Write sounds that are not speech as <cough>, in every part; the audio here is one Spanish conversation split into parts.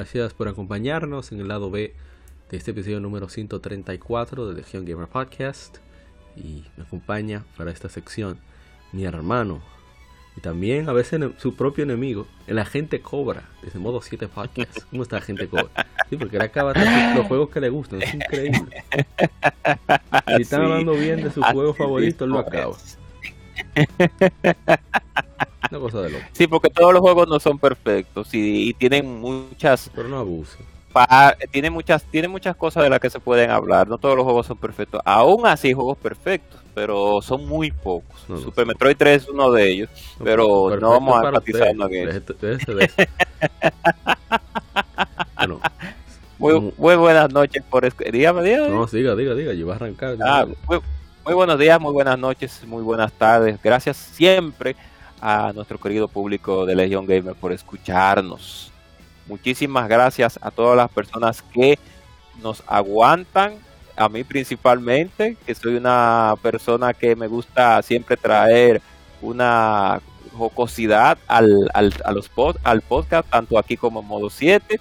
Gracias por acompañarnos en el lado B de este episodio número 134 de Legion Gamer Podcast. Y me acompaña para esta sección mi hermano y también a veces su propio enemigo, el agente Cobra, desde modo 7 Podcast. <laughs> ¿Cómo está agente Cobra? Sí, porque él acaba <laughs> los juegos que le gustan, es increíble. <laughs> Si están hablando bien de su juego favorito, él lo acaba. Una cosa de loco. Sí, porque todos los juegos no son perfectos y, tienen muchas. Pero no. Tiene muchas, tiene muchas cosas de las que se pueden hablar. No todos los juegos son perfectos. Aún así, juegos perfectos, pero son muy pocos. Super Metroid 3 es uno de ellos, pero no vamos a enfatizar <laughs> bueno, muy, muy, buenas noches por dígame, dígame. No, diga, diga, diga, yo voy a arrancar. Ah, muy, muy buenos días, muy buenas noches, muy buenas tardes. Gracias siempre a nuestro querido público de Legion Gamer por escucharnos. Muchísimas gracias a todas las personas que nos aguantan, a mí principalmente, que soy una persona que me gusta siempre traer una jocosidad al, al, a los al podcast, tanto aquí como en modo 7.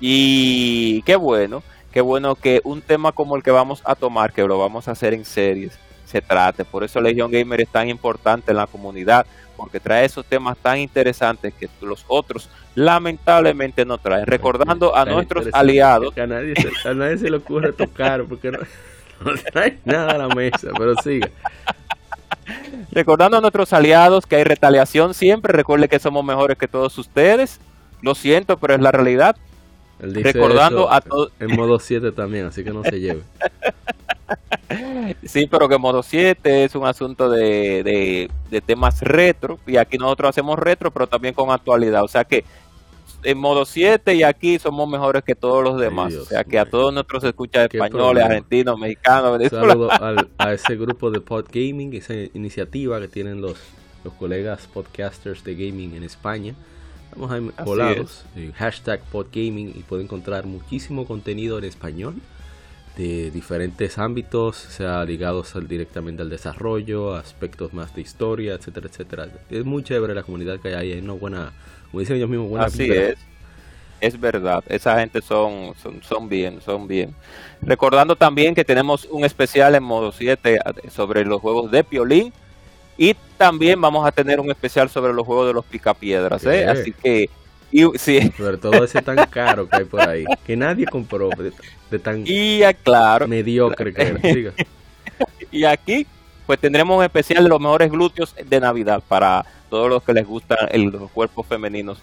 Y qué bueno, qué bueno que un tema como el que vamos a tomar, que lo vamos a hacer en series, se trate. Por eso Legion Gamer es tan importante en la comunidad, porque trae esos temas tan interesantes que los otros lamentablemente no traen. Recordando a nuestros aliados. Que a, nadie se, le ocurre tocar porque <laughs> no, trae nada a la mesa, pero siga. Recordando a nuestros aliados que hay retaliación siempre, recuerde que somos mejores que todos ustedes. Lo siento, pero es la realidad. Recordando a todos. En modo 7 también, así que no se lleve. Sí, pero que modo 7 es un asunto de, de, temas retro y aquí nosotros hacemos retro, pero también con actualidad. O sea que en modo 7 y aquí somos mejores que todos los demás. o sea que a todos nuestros escuchas españoles, argentinos, mexicanos, Saludo a ese grupo de Podgaming, esa iniciativa que tienen los, los colegas podcasters de gaming en España. Estamos ahí volados. Hashtag Podgaming y pueden encontrar muchísimo contenido en español de diferentes ámbitos, sea ligados directamente al desarrollo, aspectos más de historia, etcétera, etcétera. Es muy chévere la comunidad que hay ahí, hay una buena, como dicen ellos mismos, buena Así es. Es verdad, esa gente son, son, son bien, son bien. Recordando también que tenemos un especial en modo 7 sobre los juegos de Piolín y también vamos a tener un especial sobre los juegos de los picapiedras, ¿eh? Así que y, sí. Sobre todo ese tan caro que hay por ahí, que nadie compró de, tan y, claro, mediocre que era. <laughs> y aquí, pues tendremos un especial de los mejores glúteos de Navidad para todos los que les gustan los cuerpos femeninos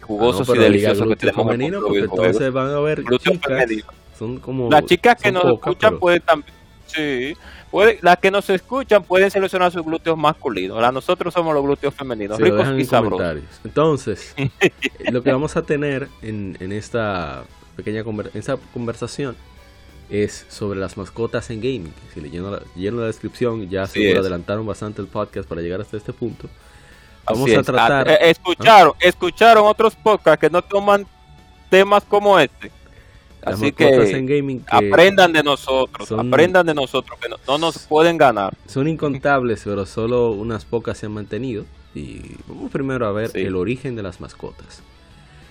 jugosos y deliciosos que tenemos. Femenino, porque entonces van a ver chicas, son como, las chicas que nos escuchan pueden también, sí, las que nos escuchan pueden seleccionar sus glúteos masculinos. nosotros somos los glúteos femeninos, ricos y sabrosos. Entonces, lo que vamos a tener en, esta pequeña conversación es sobre las mascotas en gaming. Si leyendo la, la descripción, ya se adelantaron bastante el podcast para llegar hasta este punto. Vamos a tratar. Ah, eh, escucharon, escucharon otros podcasts que no toman temas como este. Así que, en gaming aprendan de nosotros, aprendan de nosotros, que no, nos pueden ganar. Son incontables, pero solo unas pocas se han mantenido. Y vamos primero a ver el origen de las mascotas.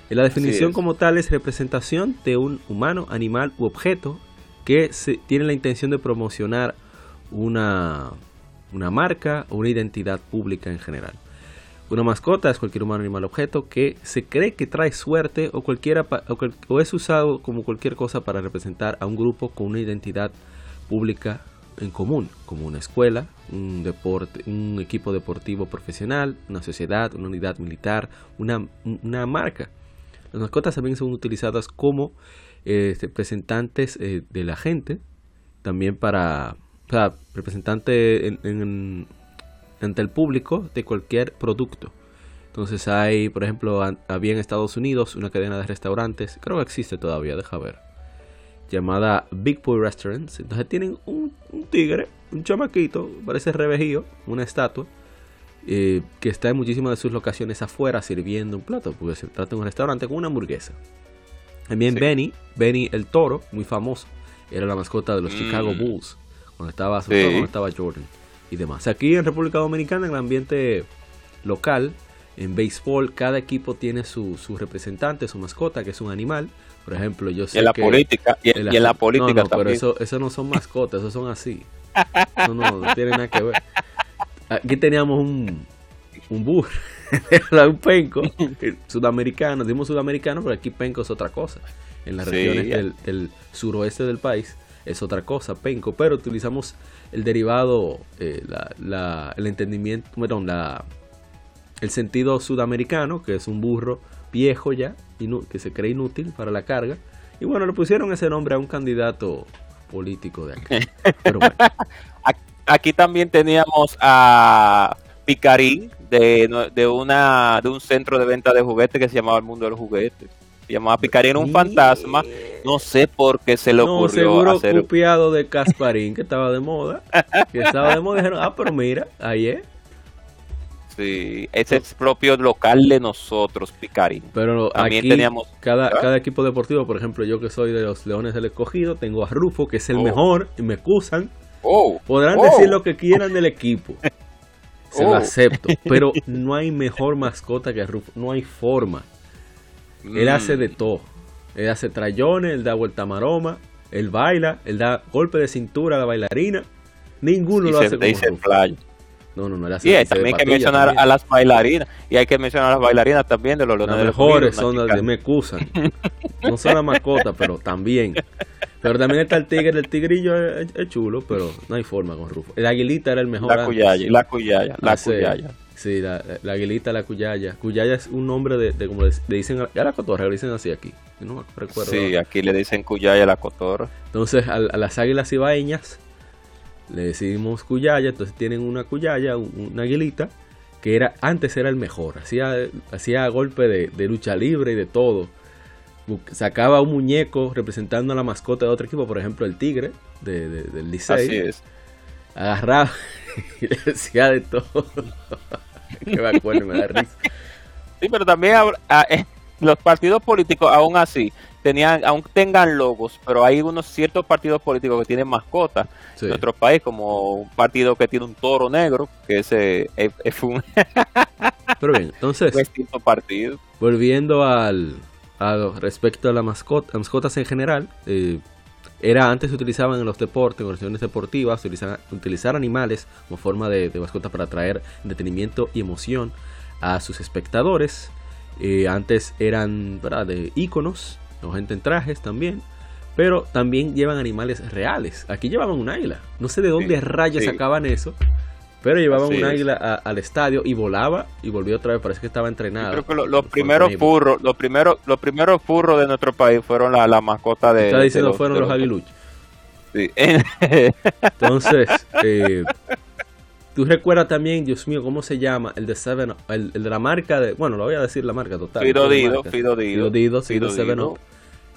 la definición como tal es representación de un humano, animal u objeto que se, tiene la intención de promocionar una, una marca o una identidad pública en general. Una mascota es cualquier humano, animal, objeto que se cree que trae suerte o, cualquiera, o, es usado como cualquier cosa para representar a un grupo con una identidad pública en común, como una escuela, un deporte, un equipo deportivo profesional, una sociedad, una unidad militar, una, una marca. Las mascotas también son utilizadas como eh, representantes de la gente, también para, o sea, representante en, ante el público de cualquier producto. Entonces hay, por ejemplo, había en Estados Unidos una cadena de restaurantes, creo que existe todavía, deja ver, llamada Big Boy Restaurants. Entonces tienen un, tigre, un chamaquito, parece revejío, una estatua, eh, que está en muchísimas de sus locaciones afuera sirviendo un plato, porque se trata de un restaurante con una hamburguesa. También Benny, Benny el toro, muy famoso, era la mascota de los Chicago mm. Bulls, cuando estaba, cuando estaba Jordan y demás. Aquí en República Dominicana, en el ambiente local, en béisbol, cada equipo tiene su, su representante, su mascota, que es un animal. Por ejemplo, yo sé en la política y, en la política no, Pero eso, eso no son mascotas, eso son así. No, no, no tiene nada que ver. Aquí teníamos un, un burro, <laughs> un penco sudamericano, decimos sudamericano, pero aquí penco es otra cosa. En las regiones del, suroeste del país es otra cosa, penco, pero utilizamos el derivado, eh, la, el entendimiento, perdón, la, el sentido sudamericano, que es un burro viejo ya, que se cree inútil para la carga. Y bueno, le pusieron ese nombre a un candidato político de aquí. <laughs> Aquí también teníamos a Picarín de, de, una, de un centro de venta de juguetes que se llamaba El Mundo de los Juguetes. Llamaba Picarín, un fantasma. No sé por qué se le ocurrió seguro hacer... copiado de Casparín, que estaba de moda. Que estaba de moda. Dijeron, ah, pero mira, ahí es. Sí, ese es propio local de nosotros, Picarín. Pero También teníamos cada, cada equipo deportivo, por ejemplo, yo que soy de los Leones del Escogido, tengo a Rufo, que es el oh. mejor, y me excusan. Oh. Podrán decir oh. lo que quieran del equipo. Se lo acepto. Pero <laughs> no hay mejor mascota que Rufo. No hay forma. Él hace de mm. todo. Él hace trayones, él da vuelta maroma, él baila, él da golpe de cintura a la bailarina. Ninguno lo hace como Rufo. No, no, no. Y también hay que mencionar a las bailarinas. Y hay que mencionar a las bailarinas también de los Las mejores <laughs> son las de me No son la mascota, pero también. Pero también está el tigre. El tigrillo es, chulo, pero no hay forma con Rufo. El aguilita era el mejor. La cuyaya, la cuyaya, la cuyaya. Sí, la, la, aguilita, la cuyaya. Cuyaya es un nombre de, como le, dicen, a la cotorra, le dicen así aquí. No me recuerdo. Sí, aquí le dicen cuyaya a la cotorra. Entonces, a, a las águilas ibaeñas le decidimos cuyaya, entonces tienen una cuyaya, una aguilita, que era antes era el mejor, hacía, hacía golpe de, lucha libre y de todo. Sacaba un muñeco representando a la mascota de otro equipo, por ejemplo el tigre de, del Licey. Así es. Agarraba <laughs> y le decía de todo. que me acuerdo, me da risa. Sí, pero también ah, eh, los partidos políticos, aún así, tenían, aún tengan logos, pero hay unos ciertos partidos políticos que tienen mascotas en nuestro país, como un partido que tiene un toro negro, que ese es, un <laughs> pero bien, entonces partido. Volviendo al, respecto a la mascota, mascotas en general, eh, era antes se utilizaban en los deportes, en organizaciones deportivas, utilizar, utilizar animales como forma de, mascota para traer entretenimiento y emoción a sus espectadores. Eh, antes eran ¿verdad? de íconos gente en trajes también, pero también llevan animales reales. Aquí llevaban un águila. No sé de dónde rayas sacaban eso, pero llevaban un águila al estadio y volaba y volvió otra vez. Parece que estaba entrenado. creo que los primeros furros, los primeros, los primeros furros de nuestro país fueron la, la mascota de. Está diciendo fueron los, aguiluchos. Sí. <laughs> Entonces, eh, tú recuerdas también, Dios mío, ¿cómo se llama? El de Seven, el, el de la marca de, bueno, lo voy a decir la marca total. Fido Dido, Fido Dido. Fido Dido, Seven Up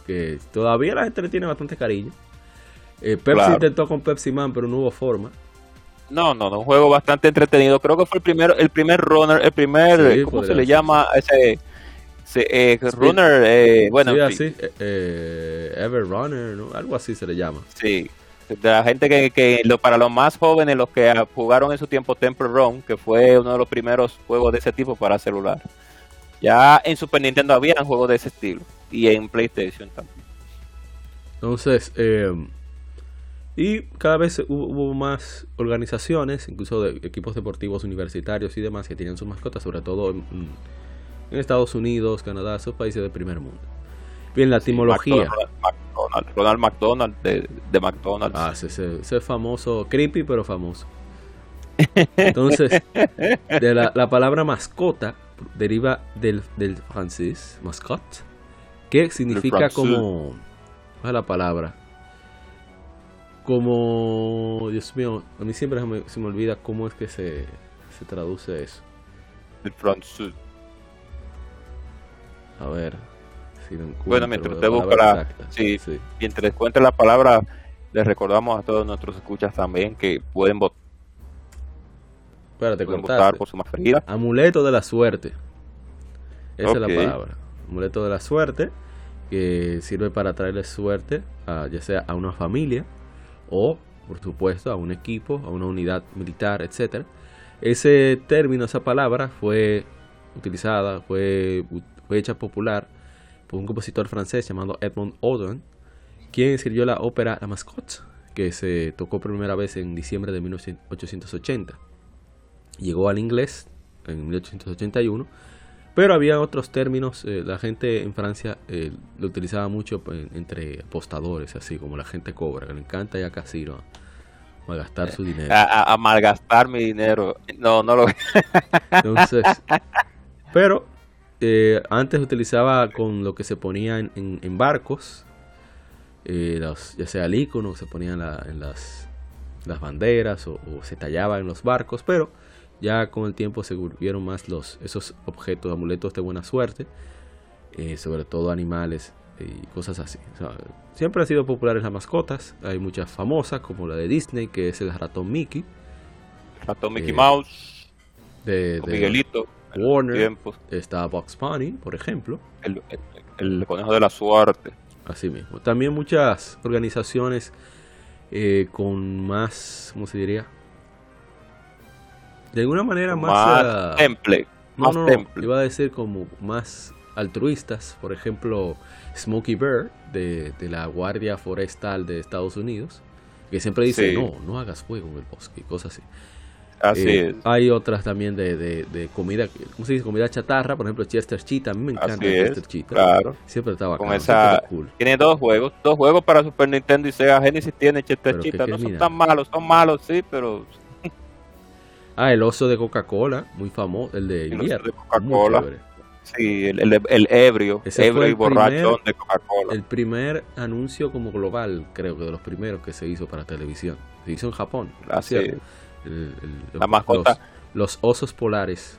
que todavía la gente le tiene bastante cariño. Eh, Pepsi intentó con Pepsi Man, pero no hubo forma. No, no, no, un juego bastante entretenido. Creo que fue el primero, el primer runner, el primer, ¿cómo se le llama? Ese, eh, runner, eh, bueno, sí, así, eh, Ever Runner, ¿no? algo así se le llama. Sí, de la gente que, que lo, para los más jóvenes, los que jugaron en su tiempo Temple Run, que fue uno de los primeros juegos de ese tipo para celular. Ya en Super Nintendo había juegos de ese estilo y en PlayStation también. Entonces, eh, y cada vez hubo, más organizaciones, incluso de equipos deportivos universitarios y demás, que tenían sus mascotas, sobre todo en, Estados Unidos, Canadá, esos países del primer mundo. Bien, la etimología. Ronald, McDonald de, de McDonald's. Ah, ese, ese, famoso, creepy pero famoso. Entonces, de la, la palabra mascota deriva del, del francés, mascotte, que significa como... ¿Cuál es la palabra? Como... Dios mío, a mí siempre se me, se me olvida cómo es que se, se traduce eso. El francés. A ver, si lo Bueno, mientras usted busca la... Sí, sí. Mientras encuentre la palabra, les recordamos a todos nuestros escuchas también que pueden votar Espérate, pueden votar por su más ferida. Amuleto de la suerte. Esa es la palabra. Amuleto de la suerte, que sirve para traerle suerte, a, ya sea a una familia o, por supuesto, a un equipo, a una unidad militar, etcétera. Ese término, esa palabra fue utilizada, fue, hecha popular por un compositor francés llamado Edmond Audin, quien escribió la ópera La Mascotte, que se tocó por primera vez en diciembre de 1880 llegó al inglés en 1881, pero había otros términos, eh, la gente en Francia eh, lo utilizaba mucho pues, entre apostadores, así como la gente cobra, que le encanta ya casi ¿no? gastar su dinero. A, malgastar mi dinero, no, no lo... <laughs> Entonces, pero eh, antes utilizaba con lo que se ponía en, barcos, los, ya sea el icono, se ponía en, las, las banderas o, o, se tallaba en los barcos, pero ya con el tiempo se volvieron más los, esos objetos, amuletos de buena suerte, eh, sobre todo animales y cosas así. siempre han sido populares las mascotas, hay muchas famosas como la de Disney, que es el ratón Mickey. Ratón Mickey eh, Mouse. De, Miguelito. Warner. Está Box Bunny, por ejemplo. El, conejo de la suerte. Así mismo. También muchas organizaciones eh, con más, ¿cómo se diría? De alguna manera más, más temple, no, no, iba a decir como más altruistas, por ejemplo, Smokey Bear de, la Guardia Forestal de Estados Unidos, que siempre dice, no, no hagas fuego en el bosque, cosas así. Así eh, es. Hay otras también de, de, comida, ¿cómo se dice? Comida chatarra, por ejemplo, Chester Cheetah. A mí me encanta Chester Cheetah. Claro. Siempre estaba con esa. Tiene dos juegos, dos juegos para Super Nintendo y Sega Genesis tiene Chester Cheetah. No son tan malos, son malos, sí, pero Ah, el oso de Coca-Cola, muy famoso, el de El de Coca-Cola. Sí, el, el, el, ebrio, ebrio y borracho de Coca-Cola. El primer anuncio como global, creo que de los primeros que se hizo para televisión. Se hizo en Japón. Así es. la mascota. Los, osos polares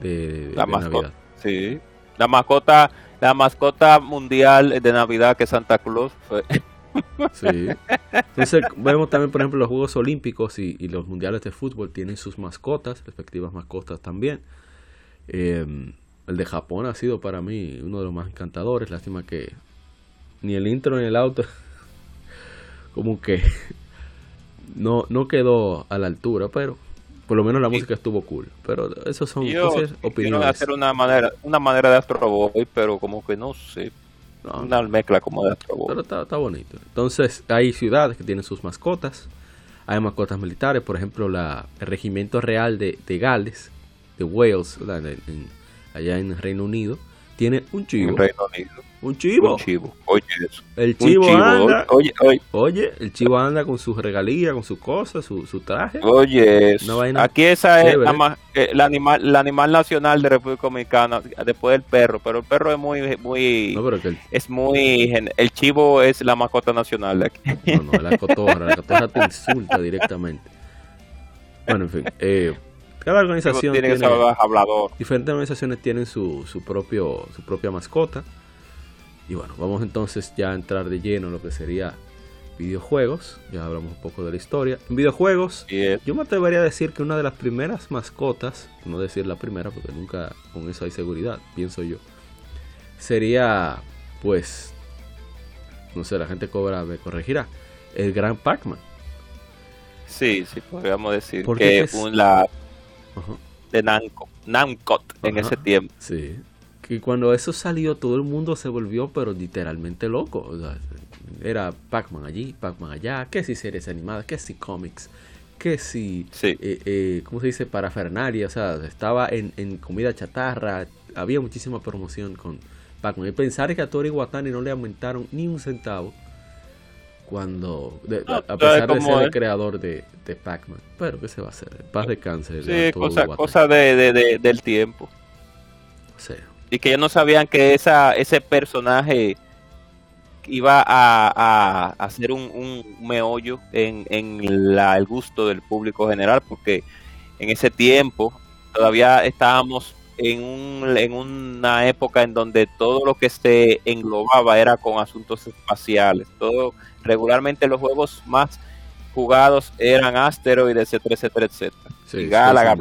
de, la mascota, Sí. La mascota, la mascota mundial de Navidad que Santa Claus fue Sí. Entonces vemos también, por ejemplo, los Juegos Olímpicos y, los Mundiales de Fútbol tienen sus mascotas, respectivas mascotas también. Em, el de Japón ha sido para mí uno de los más encantadores. Lástima que ni el intro ni el auto <laughs> como que no, no quedó a la altura, pero por lo menos la música estuvo cool. Pero eso son opiniones. hacer una manera, una manera de Astro Boy, pero como que no sé. Una mezcla como de Pero está, bonito. Entonces, hay ciudades que tienen sus mascotas. Hay mascotas militares, por ejemplo, la, el Regimiento Real de, de Gales, de Wales, allá en el Reino Unido, tiene un chivo. Un chivo. Un chivo. Oye, eso. El chivo, anda. Oye, oye. Oye, el chivo anda con sus regalías, con sus cosas, su, su traje. Oye, aquí esa es la, eh, la, animal, el animal nacional de República Dominicana, después del perro. Pero el perro es muy. muy no, pero que el... Es muy. El chivo es la mascota nacional de aquí. No, no, la cotorra. La cotorra te insulta directamente. Bueno, en fin. Eh, cada organización tiene, tiene hablador. Diferentes organizaciones tienen su, su, propio, su propia mascota. Y bueno, vamos entonces ya a entrar de lleno en lo que sería videojuegos. Ya hablamos un poco de la historia. En videojuegos, yo me atrevería a decir que una de las primeras mascotas, no decir la primera porque nunca con eso hay seguridad, pienso yo, sería pues, no sé, la gente cobra, me corregirá, el Gran Pac-Man. Sí, sí, podríamos decir que es la de Namco, Namcot en ese tiempo. Sí. Que cuando eso salió todo el mundo se volvió pero literalmente loco. era Pac-Man allí, Pac-Man allá, que si series animadas, que si cómics, que si, sí. eh, eh, ¿cómo se dice? Parafernalia, o sea, estaba en, en comida chatarra, había muchísima promoción con, Pac-Man. Y pensar que a Tori Watani no le aumentaron ni un centavo cuando a, pesar de ser el creador de, de Pac-Man. Pero ¿qué se va a hacer? Paz de cáncer. Sí, cosa, cosa de, del tiempo. Y que ellos no sabían que esa, ese personaje iba a, a, hacer un, un, meollo en, en la, el gusto del público general, porque en ese tiempo todavía estábamos en, un, en una época en donde todo lo que se englobaba era con asuntos espaciales. Todo regularmente los juegos más jugados eran Asteroids, etcétera, etcétera, etcétera. Sí, Galaga,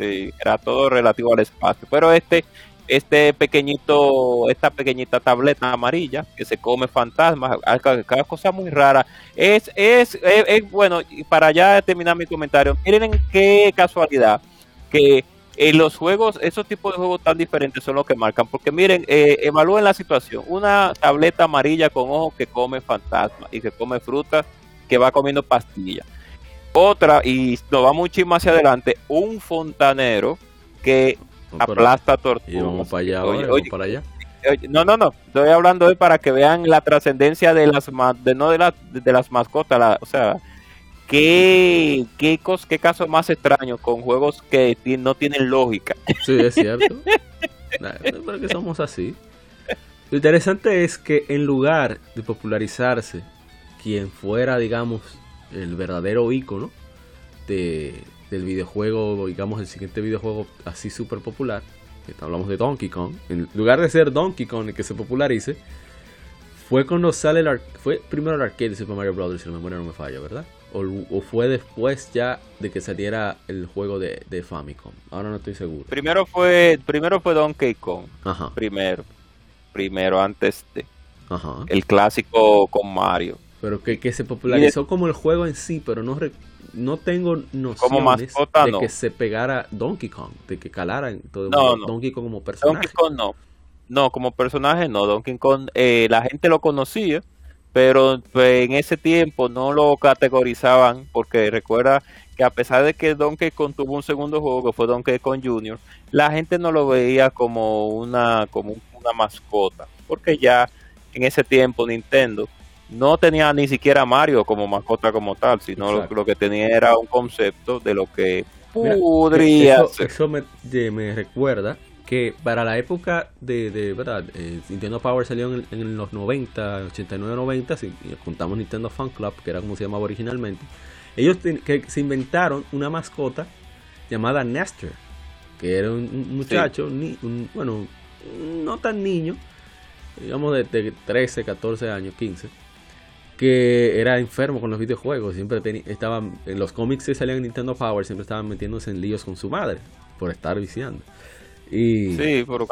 Sí, era todo relativo al espacio. Pero este, este pequeñito, esta pequeñita tableta amarilla que se come fantasmas, cada cosa muy rara. Es, es, es, bueno, y para ya terminar mi comentario, miren qué casualidad que en los juegos, esos tipos de juegos tan diferentes son los que marcan. Porque miren, eh, evalúen la situación. Una tableta amarilla con ojos que come fantasmas y que come frutas, que va comiendo pastillas. Otra, y nos va muchísimo hacia adelante, un fontanero que aplasta tortugas. Y vamos para allá, oye, para allá. no, no, no. Estoy hablando hoy para que vean la trascendencia de las de no de, las de las mascotas, o sea, ¿Qué, qué, qué caso más extraño con juegos que no tienen lógica? Sí, es cierto. <laughs> pero que somos así. Lo interesante es que en lugar de popularizarse quien fuera, digamos, el verdadero ícono de, del videojuego, digamos, el siguiente videojuego así súper popular, que hablamos de Donkey Kong, en lugar de ser Donkey Kong el que se popularice, fue cuando sale el fue primero el arcade de Super Mario Bros. si la memoria no me falla, ¿verdad? O, fue después ya de que saliera el juego de, de, Famicom. Ahora no estoy seguro. Primero fue, primero fue Donkey Kong. Ajá. Primero. Primero, antes de. Ajá. El clásico con Mario. Pero que, que se popularizó como el juego en sí, pero no, no tengo nociones de que se pegara Donkey Kong, de que calara en todo Donkey Kong como personaje. Donkey Kong no. No, como personaje no. Donkey Kong, eh, la gente lo conocía pero pues, en ese tiempo no lo categorizaban porque recuerda que a pesar de que Donkey Kong tuvo un segundo juego que fue Donkey Kong Jr., la gente no lo veía como una como una mascota, porque ya en ese tiempo Nintendo no tenía ni siquiera Mario como mascota como tal, sino lo, que tenía era un concepto de lo que podría ser. Eso me, me recuerda que para la época de, de verdad, eh, Nintendo Power salió en, los 90, 89, 90, si contamos Nintendo Fan Club, que era como se llamaba originalmente, ellos que se inventaron una mascota llamada Nestor, que era un, muchacho, ni, bueno, no tan niño, digamos de, 13, 14 años, 15, que era enfermo con los videojuegos, siempre tenía, estaban, en los cómics que salían en Nintendo Power, siempre estaban metiéndose en líos con su madre por estar viciando. Y, sí, pero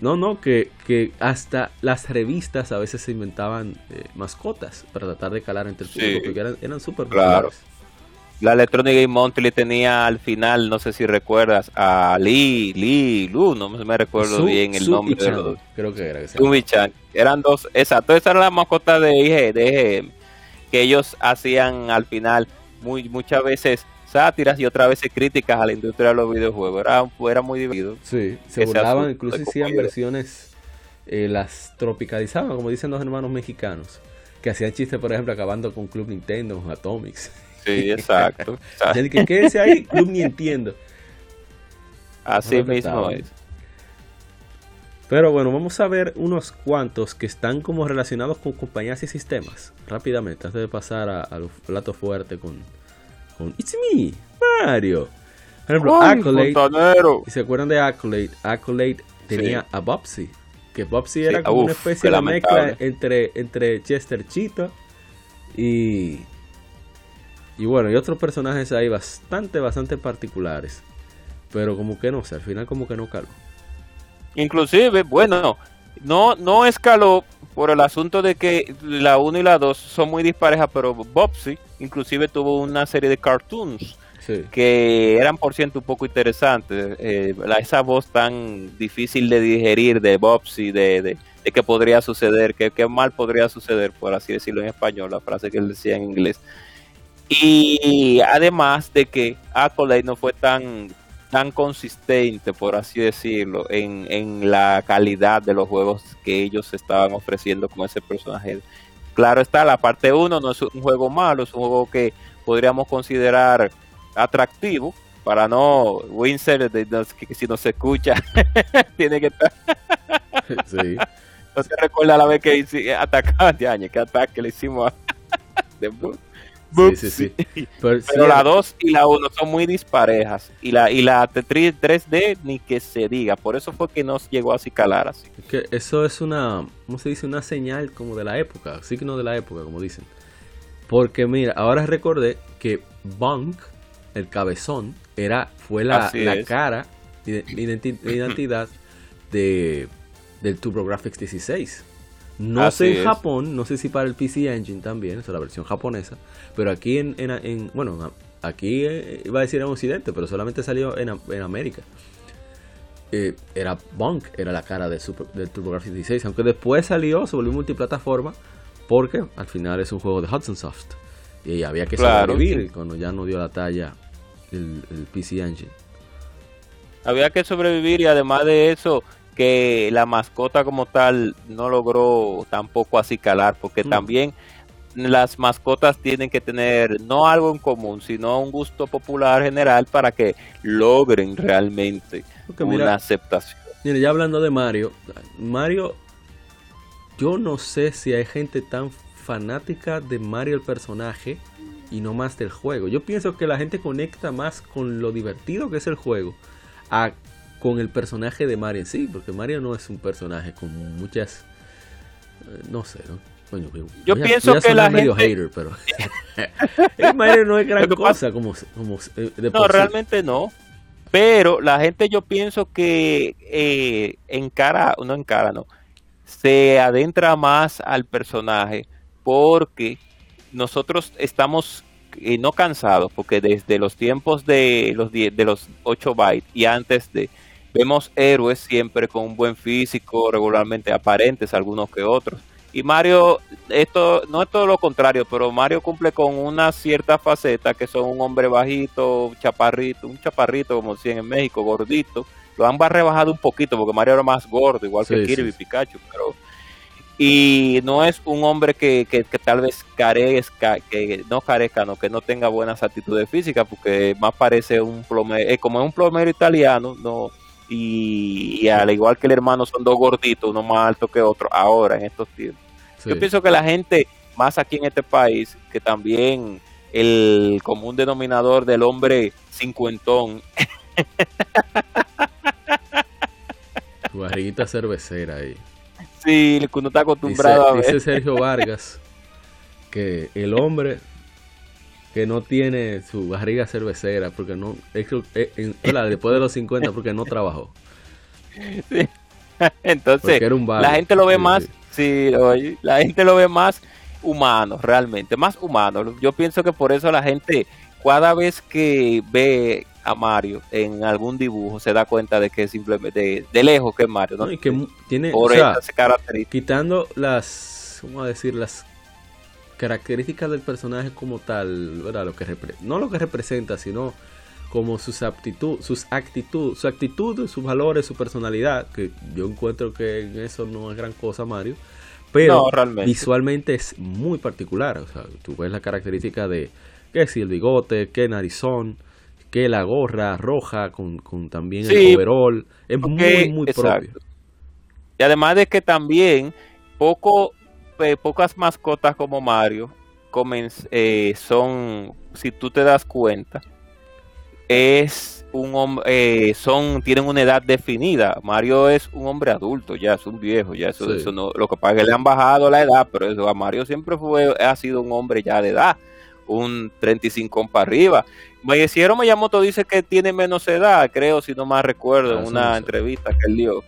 No, no, que, que, hasta las revistas a veces se inventaban eh, mascotas para tratar de calar entre el público, porque eran, eran súper claro. La Electronic Game Monthly tenía al final, no sé si recuerdas, a Lee, Lee, Lu, no me recuerdo bien el nombre. De creo que era. Que Eran dos, exacto, esa era la mascota de IG, de que ellos hacían al final muy muchas veces sátiras y otra vez críticas a la industria de los videojuegos. Era, era muy divertido. Sí, se burlaban, incluso hacían versiones, eh, las tropicalizaban, como dicen los hermanos mexicanos, que hacían chistes, por ejemplo, acabando con Club Nintendo, con Atomics. Sí, <laughs> exacto. que quédese ahí, Club Nintendo. Así mismo es. Pero bueno, vamos a ver unos cuantos que están como relacionados con compañías y sistemas. Rápidamente, antes de pasar a, a los platos fuertes con, It's me, Mario. Por ejemplo, Accolade. ¿Y se acuerdan de Accolade? Accolade tenía a Bobsy. Que Bobsy era como una especie de mezcla entre, entre Chester Cheetah y. Y bueno, y otros personajes ahí bastante, bastante particulares. Pero como que no sé, al final como que no caló. Inclusive, bueno, no, no escaló por el asunto de que la 1 y la 2 son muy disparejas, pero Bobsy inclusive tuvo una serie de cartoons que eran por ciento un poco interesantes. Eh, esa voz tan difícil de digerir de Bobsy, de, de, de qué podría suceder, qué, qué mal podría suceder, por así decirlo en español, la frase que él decía en inglés. Y además de que Accolade no fue tan tan consistente, por así decirlo, en, en la calidad de los juegos que ellos estaban ofreciendo con ese personaje. Claro está, la parte 1 no es un juego malo, es un juego que podríamos considerar atractivo, para no Winsor que, si no se escucha <laughs> tiene que estar <laughs> sí. no se recuerda la vez que atacaba de año que ataque le hicimos a <laughs> Sí, sí, <laughs> sí. Pero, la 2 y la 1 son muy disparejas. Y la, y la 3D ni que se diga. Por eso fue que nos llegó así calar así. Que eso es una, ¿cómo se dice? Una señal como de la época. Signo de la época, como dicen. Porque mira, ahora recordé que Bunk, el cabezón, era, fue la, la cara, identidad de, del TurboGrafx 16. No sé en Japón, no sé si para el PC Engine también, es la versión japonesa, pero aquí en, en, bueno, aquí eh, iba a decir en Occidente, pero solamente salió en, en América. Eh, era Bunk, era la cara de Super, del TurboGrafx 16, aunque después salió, se volvió multiplataforma, porque al final es un juego de Hudson Soft. Y había que sobrevivir cuando ya no dio la talla el, el PC Engine. Había que sobrevivir y además de eso, que la mascota como tal no logró tampoco así calar, porque mm. también las mascotas tienen que tener no algo en común, sino un gusto popular general para que logren realmente una aceptación. Mire, ya hablando de Mario, Mario, yo no sé si hay gente tan fanática de Mario el personaje y no más del juego. Yo pienso que la gente conecta más con lo divertido que es el juego a con el personaje de Mario en sí, porque Mario no es un personaje con muchas, eh, no sé, ¿no? yo pienso que la medio hater, pero <laughs> <laughs> Mario no es gran cosa como, como eh, no realmente no, pero la gente yo pienso que eh, encara, no encara, no, se adentra más al personaje porque nosotros estamos no cansados, porque desde los tiempos de los de los 8 bytes y antes de Vemos héroes siempre con un buen físico, regularmente aparentes, algunos que otros. Y Mario, esto no es todo lo contrario, pero Mario cumple con una cierta faceta que son un hombre bajito, chaparrito, un chaparrito como decían en México, gordito. Lo han rebajado un poquito porque Mario era más gordo, igual que Kirby y Pikachu, pero y no es un hombre que, que, tal vez carezca, que no carezca, no, que no tenga buenas actitudes físicas, porque más parece un plomero, eh, como es un plomero italiano, no y, al igual que el hermano son dos gorditos, uno más alto que otro, ahora en estos tiempos. Yo pienso que la gente, más aquí en este país, que también el común denominador del hombre cincuentón. Tu barriguita cervecera ahí. Sí, que uno está acostumbrado a ver. Dice Sergio Vargas que el hombre que no tiene su barriga cervecera porque no es eh, después de los 50 porque no trabajó. <laughs> Entonces la gente lo ve más sí. la gente lo ve más humano realmente más humano. Yo pienso que por eso la gente cada vez que ve a Mario en algún dibujo se da cuenta de que simplemente de, lejos que es Mario ¿no? y que tiene quitando las a decir las características del personaje como tal, ¿verdad? Lo que no lo que representa, sino como sus aptitud, sus actitud, su actitud, sus valores, su personalidad, que yo encuentro que en eso no es gran cosa Mario, pero visualmente es muy particular, o sea, tú ves la característica de que si el bigote, que narizón, que la gorra roja con, con también el overall, es muy muy propio. Y además de que también poco eh, pocas mascotas como Mario eh, son, si tú te das cuenta, es un hombre, eh, son, tienen una edad definida. Mario es un hombre adulto, ya es un viejo, ya eso, eso no, lo que pasa es que le han bajado la edad, pero eso a Mario siempre fue, ha sido un hombre ya de edad, un 35 para arriba. Mayesiero Miyamoto dice que tiene menos edad, creo, si no más recuerdo, en ah, una entrevista que él dio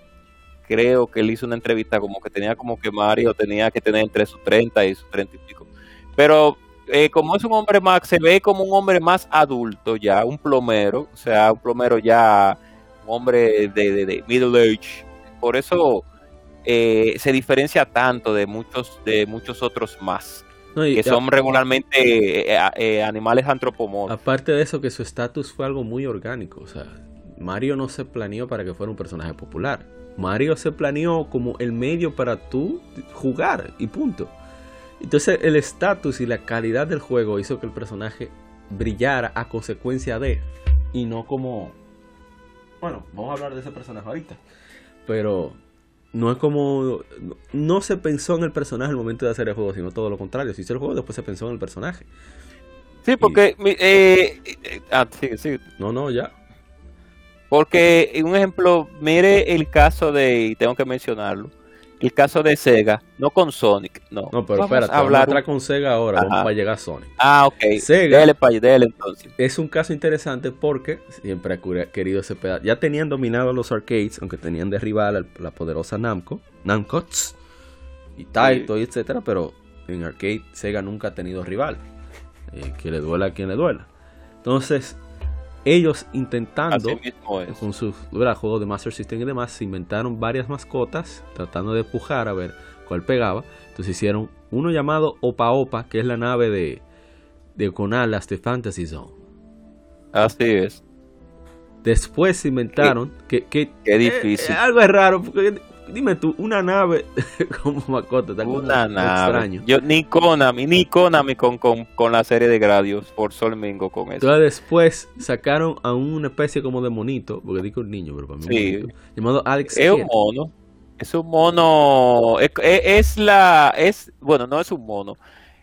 creo que él hizo una entrevista como que tenía como que Mario tenía que tener entre sus 30 y sus 30 y pico. Pero eh, como es un hombre más, se ve como un hombre más adulto ya, un plomero, o sea, un plomero ya, un hombre de, middle age. Por eso eh, se diferencia tanto de muchos, de muchos otros más. que son regularmente eh, animales antropomórficos. Aparte de eso, que su estatus fue algo muy orgánico. O sea, Mario no se planeó para que fuera un personaje popular. Mario se planeó como el medio para tú jugar y punto. Entonces el estatus y la calidad del juego hizo que el personaje brillara a consecuencia de y no como bueno, vamos a hablar de ese personaje ahorita. Pero no es como no se pensó en el personaje al momento de hacer el juego, sino todo lo contrario. Se hizo el juego, después se pensó en el personaje. Sí, porque eh, eh, ah, sí, sí. No, no, ya. Porque un ejemplo, mire el caso de y tengo que mencionarlo el caso de Sega, no con Sonic, no. No, pero espérate, vamos a hablar con Sega ahora, vamos para llegar a Sonic. Ah, ok. Sega dele dele entonces. Es un caso interesante porque siempre ha querido ese pedazo. Ya tenían dominado los arcades, aunque tenían de rival la poderosa Namco, Namcots y Taito, y etcétera, pero en arcade Sega nunca ha tenido rival. Eh, que le duela a quien le duela. Entonces, ellos intentando con sus juegos de Master System y demás, se inventaron varias mascotas tratando de empujar a ver cuál pegaba. Entonces hicieron uno llamado Opa Opa, que es la nave de, de Conalas de Fantasy Zone. Así es. Después se inventaron que, que Qué difícil. algo es raro, porque dime tú, una nave <laughs> como mascota, una nave. extraño. Yo, ni Konami, ni Konami con, con, con la serie de Gradius por Sol Mingo con eso. Entonces después sacaron a una especie como de monito, porque digo un niño, pero para mí sí. monito, llamado Alex Es un mono. Es un mono, es, la, es, bueno, no es un mono,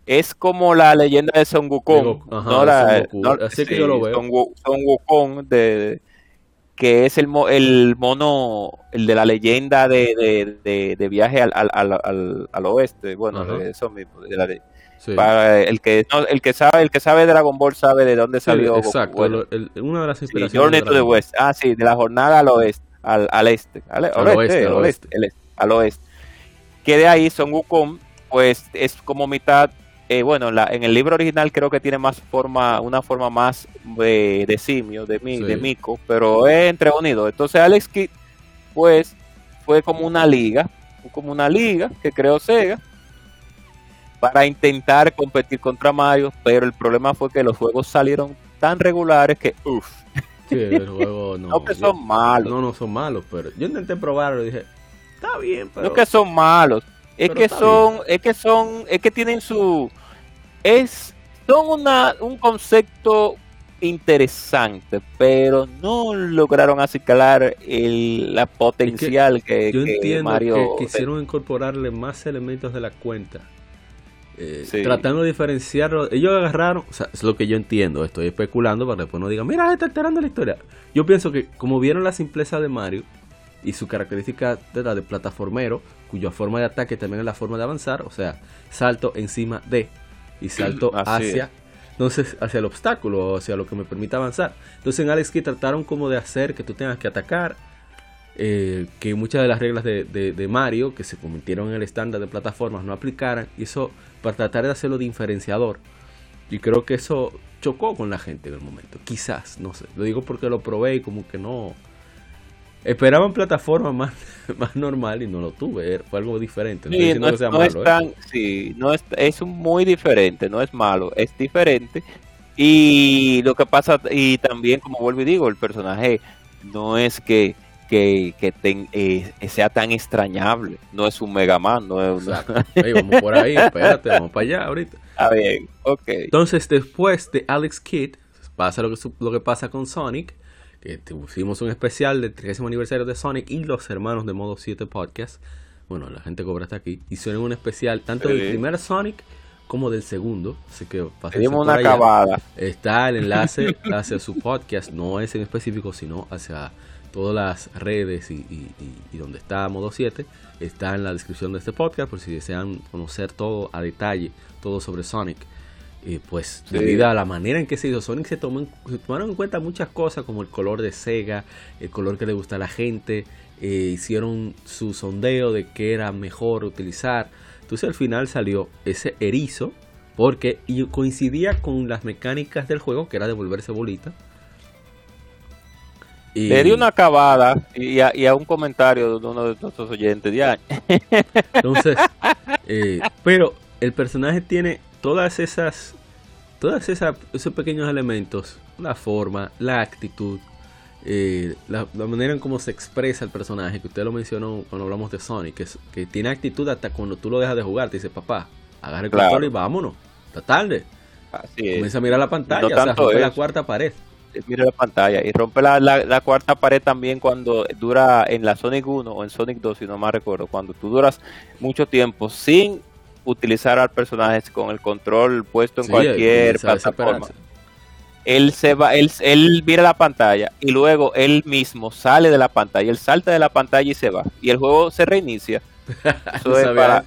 es como la leyenda de Son Wukong. no la, Así que yo lo veo. Son, Son Wukong de, que es el, el mono, el de la leyenda de, de, viaje al, al, al, oeste, bueno, eso mismo, de la, para el que el que sabe el que sabe Dragon Ball sabe de dónde salió exacto una de las inspiraciones Journey to the West ah sí de la jornada al oeste al, al este al, oeste, al oeste, al oeste. Que de ahí Son Wukong pues es como mitad eh, bueno, la, en el libro original creo que tiene más forma, una forma más de, simio, de, mi, de mico, pero es entre unidos. Entonces Alex Kidd, pues, fue como una liga, como una liga que creó Sega para intentar competir contra Mario, pero el problema fue que los juegos salieron tan regulares que, uff. Sí, el <laughs> juego no. no que son malos. No, no son malos, pero yo intenté probarlo y dije, está bien, pero. No que son malos es que son, es que son, es que tienen su, es, son una, un concepto interesante, pero no lograron acicalar el, la potencial que, yo entiendo que quisieron incorporarle más elementos de la cuenta. Eh, tratando de diferenciarlo, ellos agarraron, o sea, es lo que yo entiendo, estoy especulando para que después no digan, mira, está alterando la historia. Yo pienso que como vieron la simpleza de Mario y su característica de, de plataformero, cuya forma de ataque también es la forma de avanzar, o sea, salto encima de y salto <clears throat> hacia entonces hacia el obstáculo o hacia lo que me permita avanzar. Entonces en Alex Kidd trataron como de hacer que tú tengas que atacar, eh, que muchas de las reglas de, de, Mario que se convirtieron en el estándar de plataformas no aplicaran, y eso para tratar de hacerlo diferenciador. Y creo que eso chocó con la gente en el momento, quizás, no sé, lo digo porque lo probé y como que no, esperaban plataforma más, <laughs> más normal y no lo tuve, fue algo diferente. No, es, ¿eh? tan, sí, no es, es muy diferente, no es malo, es diferente. Y lo que pasa, y también, como vuelvo y digo, el personaje no es que, que, que eh, sea tan extrañable, no es un Mega Man, no es vamos por ahí, <laughs> espérate, vamos para allá ahorita. Está bien, ok. Entonces, después de Alex Kidd, pasa lo que, lo que pasa con Sonic que hicimos un especial del 30 aniversario de Sonic y los hermanos de Modo 7 Podcast. Bueno, la gente cobra hasta aquí. Hicieron un especial tanto del primer Sonic como del segundo. Así que una acabada. Está el enlace <laughs> hacia su podcast. No es en específico, sino hacia todas las redes y, y, donde está Modo 7. Está en la descripción de este podcast por si desean conocer todo a detalle, todo sobre Sonic. Y pues debido a la manera en que se hizo Sonic se, tomó, tomaron en cuenta muchas cosas como el color de Sega, el color que le gusta a la gente, eh, hicieron su sondeo de qué era mejor utilizar. Entonces al final salió ese erizo porque coincidía con las mecánicas del juego que era devolverse bolita. Y... Le di una acabada y a, un comentario de uno de nuestros oyentes. Ya. Entonces, <laughs> eh, pero el personaje tiene todas esas, esas, esos pequeños elementos, la forma, la actitud, eh, la, manera en cómo se expresa el personaje, que usted lo mencionó cuando hablamos de Sonic, que, que tiene actitud hasta cuando tú lo dejas de jugar, te dice, papá, agarra el control y vámonos, está tarde. Comienza a mirar la pantalla, o sea, rompe la cuarta pared. Mira la pantalla y rompe la, la, cuarta pared también cuando dura en la Sonic 1 o en Sonic 2, si no más recuerdo, cuando tú duras mucho tiempo sin utilizar al personaje con el control puesto en cualquier plataforma él se va, él, él mira la pantalla y luego él mismo sale de la pantalla, él salta de la pantalla y se va. Y el juego se reinicia. <laughs> Eso es para...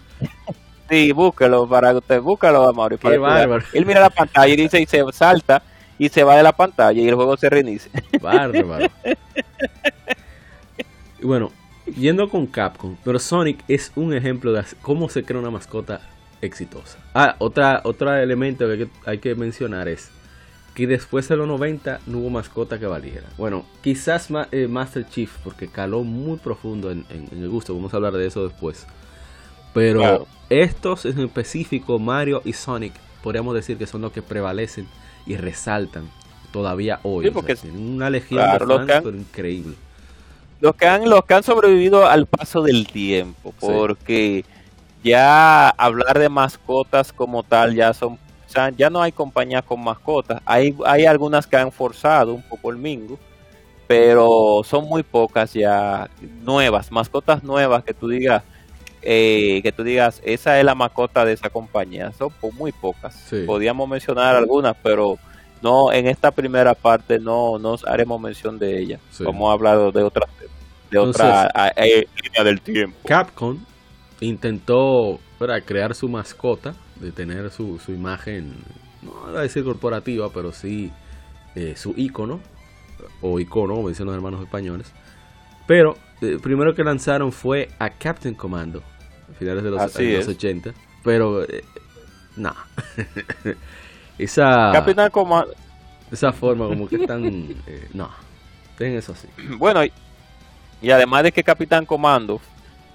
Sí, búsquelo para usted, búscalo, bárbaro. Él mira la pantalla y dice y se salta y se va de la pantalla y el juego se reinicia. Bárbaro. <laughs> y bueno, yendo con Capcom, pero Sonic es un ejemplo de cómo se crea una mascota exitosa. Ah, otra, otro elemento que hay que mencionar es que después de los 90 no hubo mascota que valiera. Bueno, quizás eh, Master Chief, porque caló muy profundo en, el gusto, vamos a hablar de eso después. Pero estos en específico, Mario y Sonic, podríamos decir que son los que prevalecen y resaltan todavía hoy. porque tienen una legión de fans, increíble. Los que, han, los que han sobrevivido al paso del tiempo, porque ya hablar de mascotas como tal ya son ya no hay compañías con mascotas. Hay, hay algunas que han forzado un poco el mingo, pero son muy pocas ya nuevas, mascotas nuevas que tú digas, eh, que tú digas, esa es la mascota de esa compañía. Son muy pocas. Podríamos mencionar algunas, pero no en esta primera parte no nos haremos mención de ella. Como he hablado de otras de otra línea del tiempo. Capcom intentó para crear su mascota de tener su, su imagen, no voy a decir corporativa, pero sí eh, su icono, o icono, como dicen los hermanos españoles. Pero el eh, primero que lanzaron fue a Captain Commando, a finales de los, años 80. Pero, eh, no. <laughs> esa. Capitán Commando. Esa forma, como que están. no, ten eso así. Bueno, y además de que Capitán Comando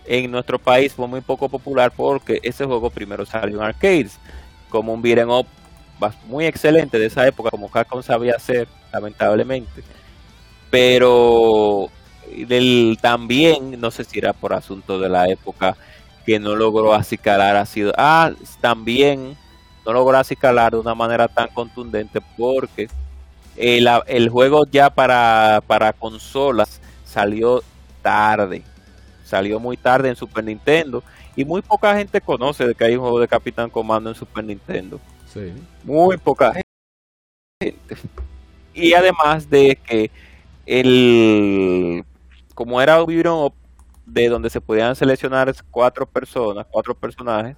en nuestro país fue muy poco popular porque ese juego primero salió en arcades como un beat'em up muy excelente de esa época como Capcom sabía hacer lamentablemente pero también no sé si era por asunto de la época que no logró acicalar ha sido ah también no logró acicalar de una manera tan contundente porque el, el juego ya para, para consolas salió tarde salió muy tarde en Super Nintendo y muy poca gente conoce de que hay un juego de Capitán Comando en Super Nintendo. Sí. Muy poca gente. Y además de que el como era un de donde se podían seleccionar cuatro personas, cuatro personajes,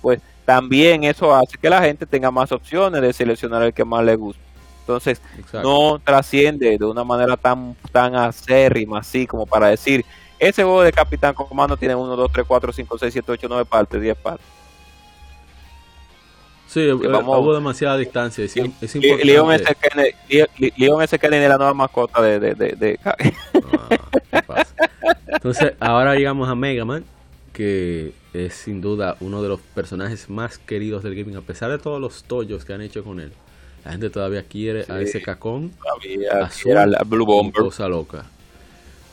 pues también eso hace que la gente tenga más opciones de seleccionar el que más le gusta. Entonces, no trasciende de una manera tan tan acérrima así como para decir, ese juego de Capitán Comando tiene 1, 2, 3, 4, 5, 6, 7, 8, 9 partes, 10 partes. Sí, eh, hubo demasiada distancia. Es, es importante. Leon S. Kennedy, Leon S. Kennedy es la nueva mascota de. de, de, de... Ah, ¿qué pasa? Entonces, ahora llegamos a Mega Man, que es sin duda uno de los personajes más queridos del gaming, a pesar de todos los tollos que han hecho con él. La gente todavía quiere a ese cacón. Todavía azul, la Blue Bomber. Cosa loca.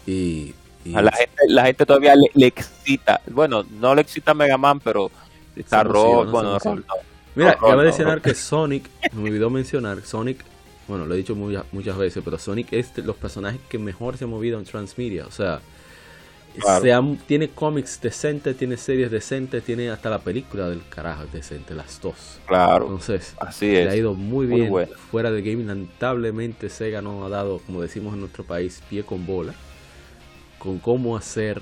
Y a la gente, la gente todavía le, excita. Bueno, no le excita Mega Man, pero está rojo. Bueno, Mira, cabe mencionar que Sonic, me olvidó mencionar, Sonic, bueno, lo he dicho muchas, veces, pero Sonic es de los personajes que mejor se ha movido en Transmedia. O sea, tiene cómics decentes, tiene series decentes, tiene hasta la película del carajo decente, las dos. Claro. Entonces, así le ha ido muy, bien. Fuera de gaming, lamentablemente Sega no ha dado, como decimos en nuestro país, pie con bola con cómo hacer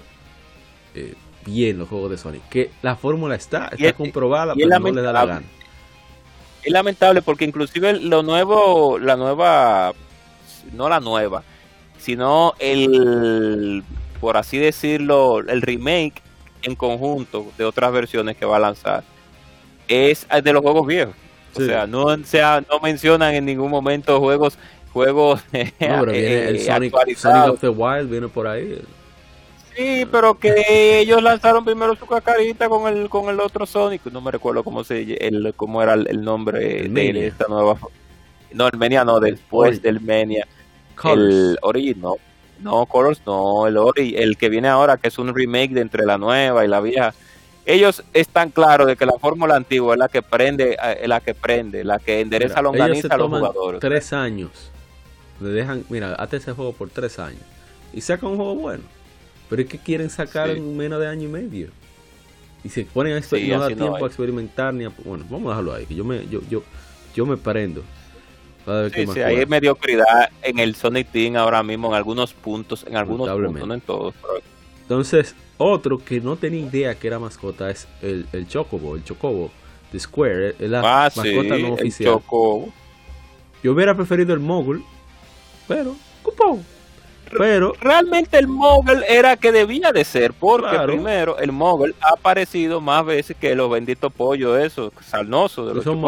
eh, bien los juegos de Sonic. Que la fórmula está, está comprobada, pero no le da la gana. Es lamentable porque inclusive lo nuevo, la nueva, no la nueva, sino el, por así decirlo, el remake en conjunto de otras versiones que va a lanzar, es de los juegos viejos. O sea, no, sea, no mencionan en ningún momento juegos juegos. <laughs> No, pero viene el Sonic, Sonic, of the Wild, viene por ahí. Sí, pero que ellos lanzaron primero su cacarita con el con el otro Sonic, no me recuerdo cómo se el cómo era el, nombre de esta nueva. No, el Menia no, después del Menia. el Origin no. No, Colors no, el Ori, el que viene ahora, que es un remake de entre la nueva y la vieja. Ellos están claros de que la fórmula antigua es la que prende, eh, es la que prende, la que endereza la longaniza a los jugadores. Tres años. Le dejan, mira, hazte ese juego por tres años. Y sacan un juego bueno. Pero es que quieren sacar en menos de año y medio. Y se ponen a no da tiempo a experimentar ni a, bueno, vamos a dejarlo ahí, que yo me, yo, yo, yo me prendo sí, sí, hay mediocridad en el Sonic Team ahora mismo en algunos puntos, en algunos puntos, no en todos. Entonces, otro que no tenía idea que era mascota es el, el Chocobo, el Chocobo de Square, es la ah, mascota no oficial. Yo hubiera preferido el Mogul, pero, cupón. Pero realmente el Mogul era que debía de ser, porque primero el Mogul ha aparecido más veces que los benditos pollos esos, salnosos de los son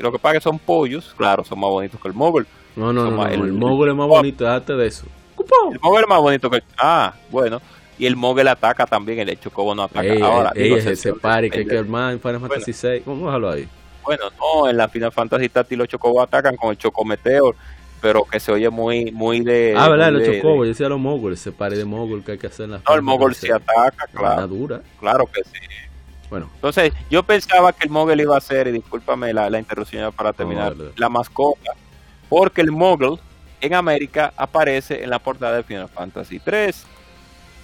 lo que pasa es que son pollos, claro, son más bonitos que el móvil. No, no, no, el, móvil es más bonito, déjate de eso. El móvil es más bonito que Ah, bueno. Y el móvil ataca también, el hecho como no ataca. Ahora, ey, ese se pare, que, que el man en Final Fantasy VI, vamos a dejarlo ahí. Bueno, no, en la Final Fantasy Táctil los chocobos atacan con el chocometeo, pero que se oye muy muy de... Ah, ¿verdad? Los chocobos, yo decía los moguls, ese pare de mogul que hay que hacer en la No, el mogul sí ataca, claro. Dura. Claro que sí. Bueno. Entonces, yo pensaba que el Mogul iba a ser, y discúlpame la, la interrupción para terminar, la mascota, porque el Mogul en América aparece en la portada de Final Fantasy 3,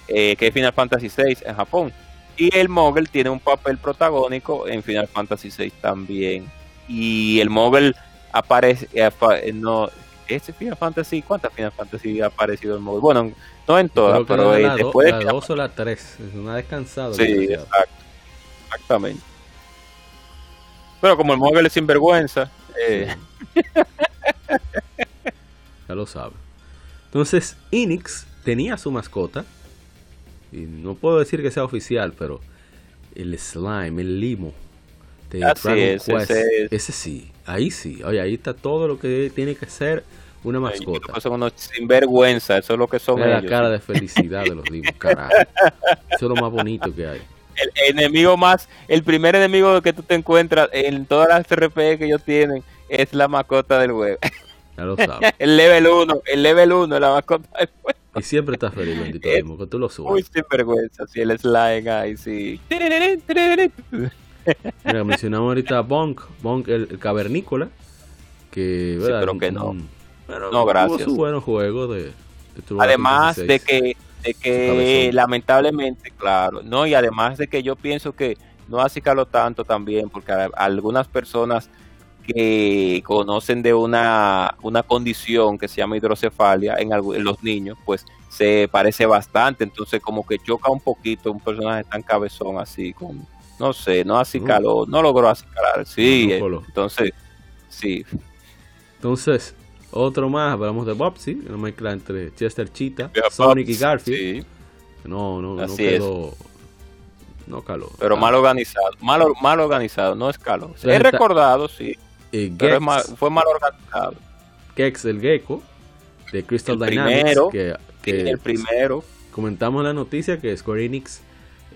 eh, que es Final Fantasy 6 en Japón. Y el Mogul tiene un papel protagónico en Final Fantasy 6 también. Y el Mogul aparece, eh, eh, no, este Final Fantasy, ¿cuántas Final Fantasy ha aparecido el Mogul? Bueno, no en todas, pero después de la o la tres, es una descansada. Sí, exacto. Exactamente. Pero como el móvil es sinvergüenza. Eh. <laughs> ya lo sabe. Entonces, Enix tenía su mascota. Y no puedo decir que sea oficial, pero el slime, el limo de Dragon Quest, ese, sí, ahí sí. Oye, ahí está todo lo que tiene que ser una mascota. son unos sinvergüenza, eso es lo que son La cara de felicidad de los <laughs> limos, carajo. Eso es lo más bonito que hay el enemigo más, el primer enemigo que tú te encuentras en todas las RPG que ellos tienen es la mascota del juego. <laughs> Ya lo sabes. el level 1, el level 1 la mascota del juego. Y siempre estás feliz, bendito mismo, que tú lo subas. Muy sin vergüenza, si el slime ahí, sí. Mira, mencionamos ahorita a Bonk, Bonk el, cavernícola, que, ¿verdad? Sí, pero que no. Pero no, gracias. Tuvo su buen juego de, de Además de que de que lamentablemente, claro, no, y además de que yo pienso que no acicaló tanto también, porque algunas personas que conocen de una, una condición que se llama hidrocefalia en, en, los niños, pues se parece bastante, entonces como que choca un poquito un personaje tan cabezón así, con, no sé, no acicaló, no, logró acicalar, sí, entonces, sí. Entonces, otro más, hablamos de Bobsy, una mezcla entre Chester Cheetah, Sonic y Garfield. No, no, no quedó. No caló. Pero mal organizado. Mal, mal organizado, no escaló. He recordado, sí. pero fue mal organizado. Gex el Gecko de Crystal Dynamics. que, el primero. Comentamos la noticia que Square Enix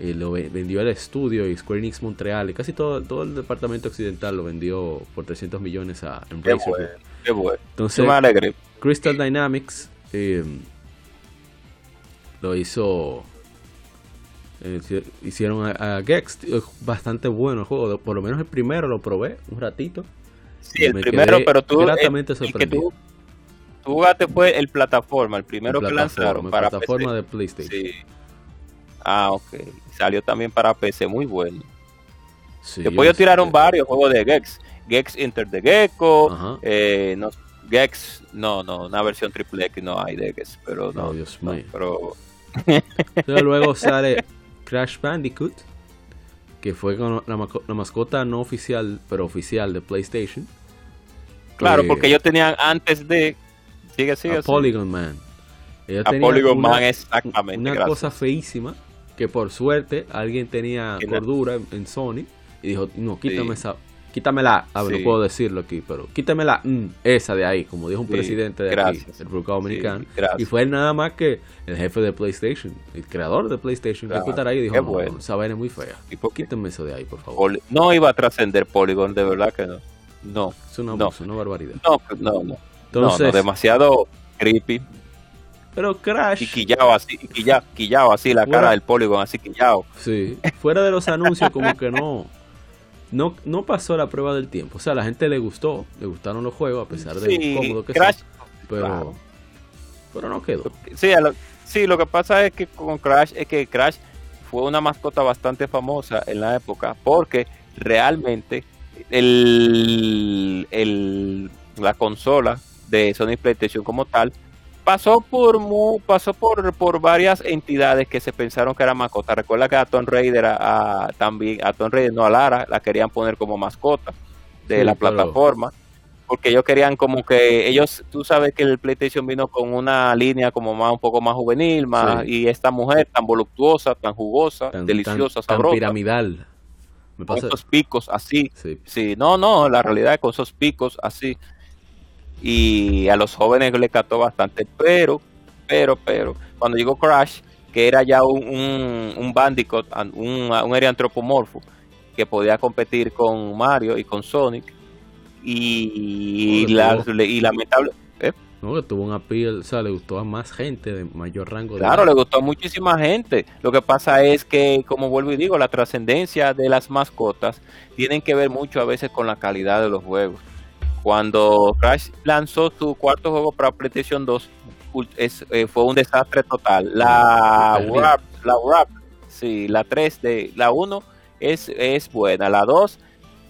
eh, lo vendió al estudio y Square Enix Montreal y casi todo, todo el departamento occidental lo vendió por 300 millones a Embracer. Qué bueno. Entonces, Crystal Dynamics eh, lo hizo. Eh, hicieron a, Gex. Bastante bueno el juego. Por lo menos el primero lo probé un ratito. Sí, el primero, pero tú. Gratamente tú, jugaste fue el plataforma, el primero que lanzaron. para plataforma de PlayStation. Sí. Ah, ok. Salió también para PC, muy bueno. Sí, Después yo tiraron varios juegos de Gex. Gex Inter the Gecko, eh, no, Gex, no, no, una versión triple X no hay de Gex, pero no, Dios mío. pero... <laughs> luego <laughs> sale Crash Bandicoot, que fue con la, mascota no oficial, pero oficial de PlayStation. Claro, porque ellos tenían antes de... Sigue, sigue. A Polygon Man. a Polygon Man, exactamente. Una cosa feísima, que por suerte alguien tenía cordura en, Sony y dijo, no, quítame esa quítamela, a ver, no puedo decirlo aquí, pero quítamela mm, esa de ahí, como dijo un presidente de aquí, del República Dominicana. y fue nada más que el jefe de PlayStation, el creador de PlayStation, que estar ahí y dijo, no, esa vaina es muy fea. ¿Y Quítame eso de ahí, por favor. no iba a trascender Polygon, de verdad que no. No. Es una, no. una barbaridad. No, no, no. no, no, demasiado creepy. Pero Crash. Y quillado así, quillado, quillado así, la cara del Polygon así quillado. Sí, fuera de los anuncios, como que no, <laughs> no. No pasó la prueba del tiempo. O sea, a la gente le gustó, le gustaron los juegos, a pesar de lo cómodo que Crash, Pero, pero no quedó. Sí, lo, sí, lo que pasa es que con Crash, es que Crash fue una mascota bastante famosa en la época, porque realmente el, el, la consola de Sony PlayStation como tal pasó por pasó por, por varias entidades que se pensaron que era mascota. Recuerda que a Tomb Raider a, también a Tomb Raider no a Lara la querían poner como mascota de la plataforma. Porque ellos querían como que ellos, tú sabes que el PlayStation vino con una línea como más un poco más juvenil, más y esta mujer tan voluptuosa, tan jugosa, deliciosa, sabrosa, piramidal. con esos picos así. Sí. no, no, la realidad es con esos picos así y a los jóvenes le cató bastante, pero, pero, pero, cuando llegó Crash, que era ya un, un, un Bandicoot, un, un antropomorfo, que podía competir con Mario y con Sonic, y, la, y lamentable... ¿eh? No, que tuvo un appeal, o sea, le gustó a más gente de mayor rango. Claro, le gustó a muchísima gente. Lo que pasa es que, como vuelvo y digo, la trascendencia de las mascotas tienen que ver mucho a veces con la calidad de los juegos. Cuando Crash lanzó su cuarto juego para PlayStation 2, eh, fue un desastre total. La Wrap, la Wrap, sí, la 3 de la 1 es, es buena, la 2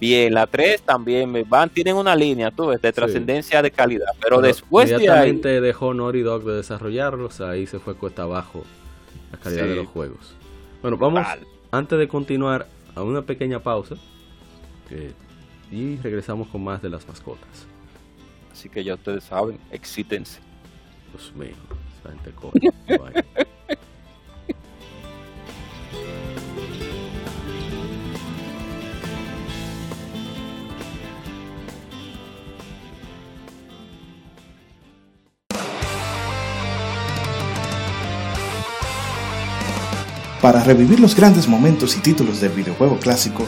bien, la 3 también van, tienen una línea, tú ves, de trascendencia de calidad, pero, después de ahí dejó Naughty Dog de desarrollarlos, ahí se fue cuesta abajo la calidad de los juegos. Bueno, vamos antes de continuar a una pequeña pausa que y regresamos con más de las mascotas. Así que ya ustedes saben, excítense. Dios mío, esa gente coge. Para revivir los grandes momentos y títulos del videojuego clásico,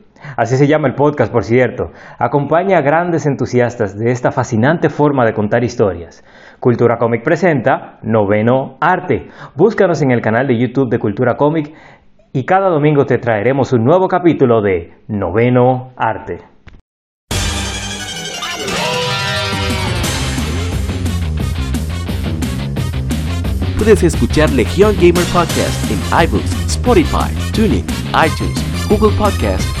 Así se llama el podcast, por cierto. Acompaña a grandes entusiastas de esta fascinante forma de contar historias. Cultura Comic presenta Noveno Arte. Búscanos en el canal de YouTube de Cultura Comic y cada domingo te traeremos un nuevo capítulo de Noveno Arte. Puedes escuchar Legion Gamer Podcast en iBooks, Spotify, TuneIn, iTunes, Google Podcast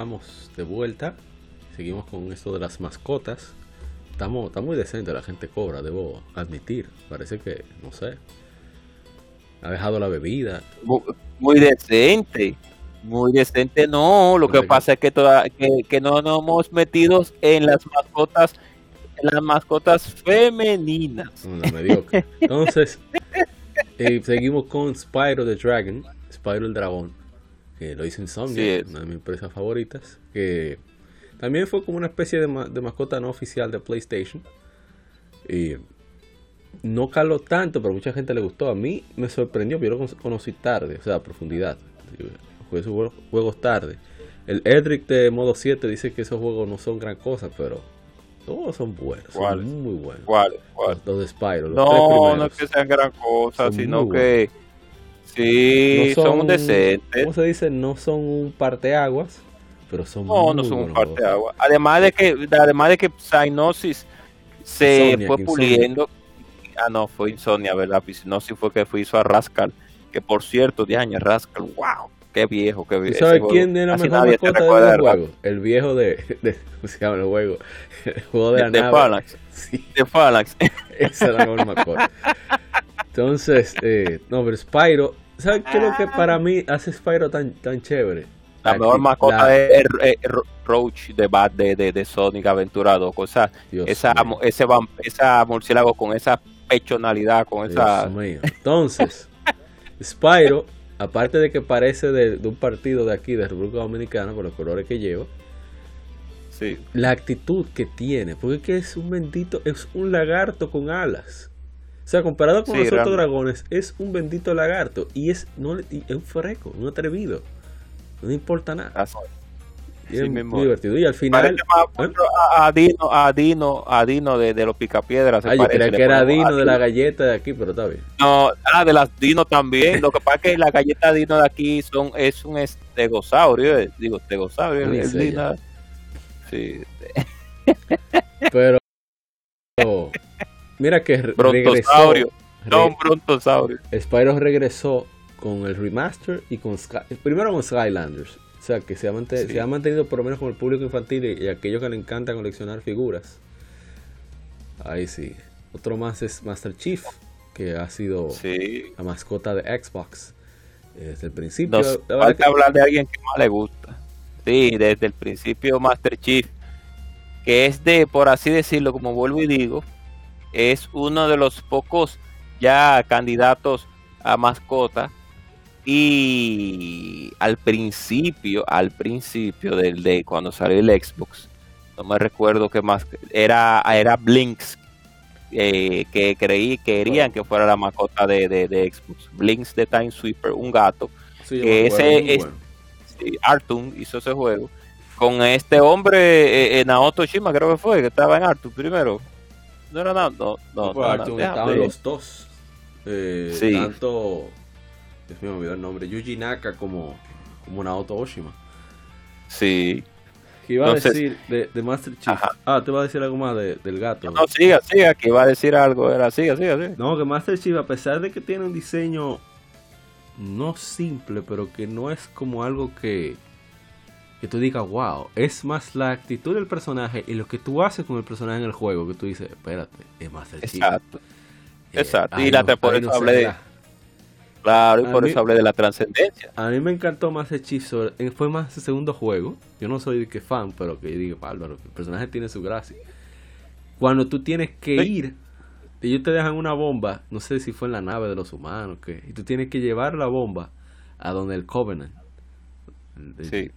Estamos de vuelta. Seguimos con esto de las mascotas. Estamos, está muy decente, la gente cobra, debo admitir. Parece que, no sé, ha dejado la bebida. Muy, decente. Muy decente, no. Lo que pasa es que, toda, que, no nos hemos metido en las mascotas en las mascotas femeninas. <laughs> Entonces, eh, seguimos con Spyro the Dragon, Spyro el dragón, que lo hizo Insomnia, una de mis empresas favoritas, que también fue como una especie de, de mascota no oficial de PlayStation. Y no caló tanto, pero mucha gente le gustó. A mí me sorprendió, yo lo conocí tarde, o sea, a profundidad. Jugué esos juegos tarde. El Edric de modo 7 dice que esos juegos no son gran cosa, pero todos son buenos. Son muy buenos. ¿Cuál? Los, de Spyro. no, no es que sean gran cosa, sino que. Sí, son, decentes. ¿Cómo se dice? No son un parteaguas, pero son no, muy No, son un parteaguas. Además de que, además de que Psygnosis se fue puliendo. Ah, no, fue Insomnia, ¿verdad? No, si fue que fue hizo a Rascal. Que por cierto, de años, Rascal, wow, qué viejo, qué viejo. ¿Sabes quién es la mejor mascota de los juegos? El viejo de, <laughs> de, ¿Cómo se llama el juego? El juego de, de, de Phalanx. Sí. De Phalanx. <laughs> Esa es la mejor mascota. <laughs> Entonces, eh, no, pero Spyro, ¿sabes qué es lo que para mí hace Spyro tan, tan chévere? La mejor mascota es Roach de Bad de, de, de Sonic Aventurado. O esa, esa, ese, esa murciélago con esa pechonalidad, con esa. Entonces, Spyro, aparte de que parece de, un partido de aquí, de República Dominicana, por los colores que lleva, sí. la actitud que tiene, porque es que es un bendito, es un lagarto con alas. O sea, comparado con los otros dragones, es un bendito lagarto y es, no, es un freco, un atrevido. No importa nada. Y es muy divertido. Y al final. ¿eh? a, Dino, a Dino, a Dino de, de los Picapiedras. Ah, yo creía que era Dino de la galleta de aquí, pero está bien. No, ah, de las Dino también. Lo que pasa es que la galleta Dino de aquí son, es un estegosaurio. Eh, digo, estegosaurio. Dino. Sí. Pero. <laughs> mira que brontosaurio. No, un brontosaurio. Spyro regresó con el remaster y con primero con Skylanders. O sea, que se ha, se ha mantenido por lo menos con el público infantil y, aquellos que le encanta coleccionar figuras. Ahí sí. Otro más es Master Chief, que ha sido la mascota de Xbox desde el principio. Hay que hablar de alguien que más le gusta. Sí, desde el principio Master Chief, que es de, por así decirlo, como vuelvo y digo, es uno de los pocos ya candidatos a mascota y al principio, al principio del de cuando salió el Xbox, no me recuerdo qué más, era, era Blinks, eh, que creí querían que fuera la mascota de, de, Xbox. Blinks de Time Sweeper, un gato. que ese es, Artun hizo ese juego con este hombre en eh, Naoto Shima, creo que fue, que estaba en Artun primero. No era nada, no, no. estaban los dos. Eh, Tanto me olvidó el nombre, Yuji Naka como, como Naoto Oshima. Sí. ¿Qué iba a decir de, Master Chief? Ah, te iba a decir algo más del gato. No, siga, siga, que iba a decir algo, era siga, siga, siga. No, que Master Chief, a pesar de que tiene un diseño no simple, pero que no es como algo que, que tú digas, wow, es más la actitud del personaje y lo que tú haces con el personaje en el juego, que tú dices, espérate, es Master Chief. Exacto. Eh, Exacto. y la te por eso hablé Claro, y por eso hablé de la trascendencia. A mí me encantó más Hechizo. Fue más el segundo juego. Yo no soy que fan, pero que digo, Álvaro, el personaje tiene su gracia. Cuando tú tienes que ir, ellos te dejan una bomba, no sé si fue en la nave de los humanos, que y tú tienes que llevar la bomba a donde el Covenant. Sí.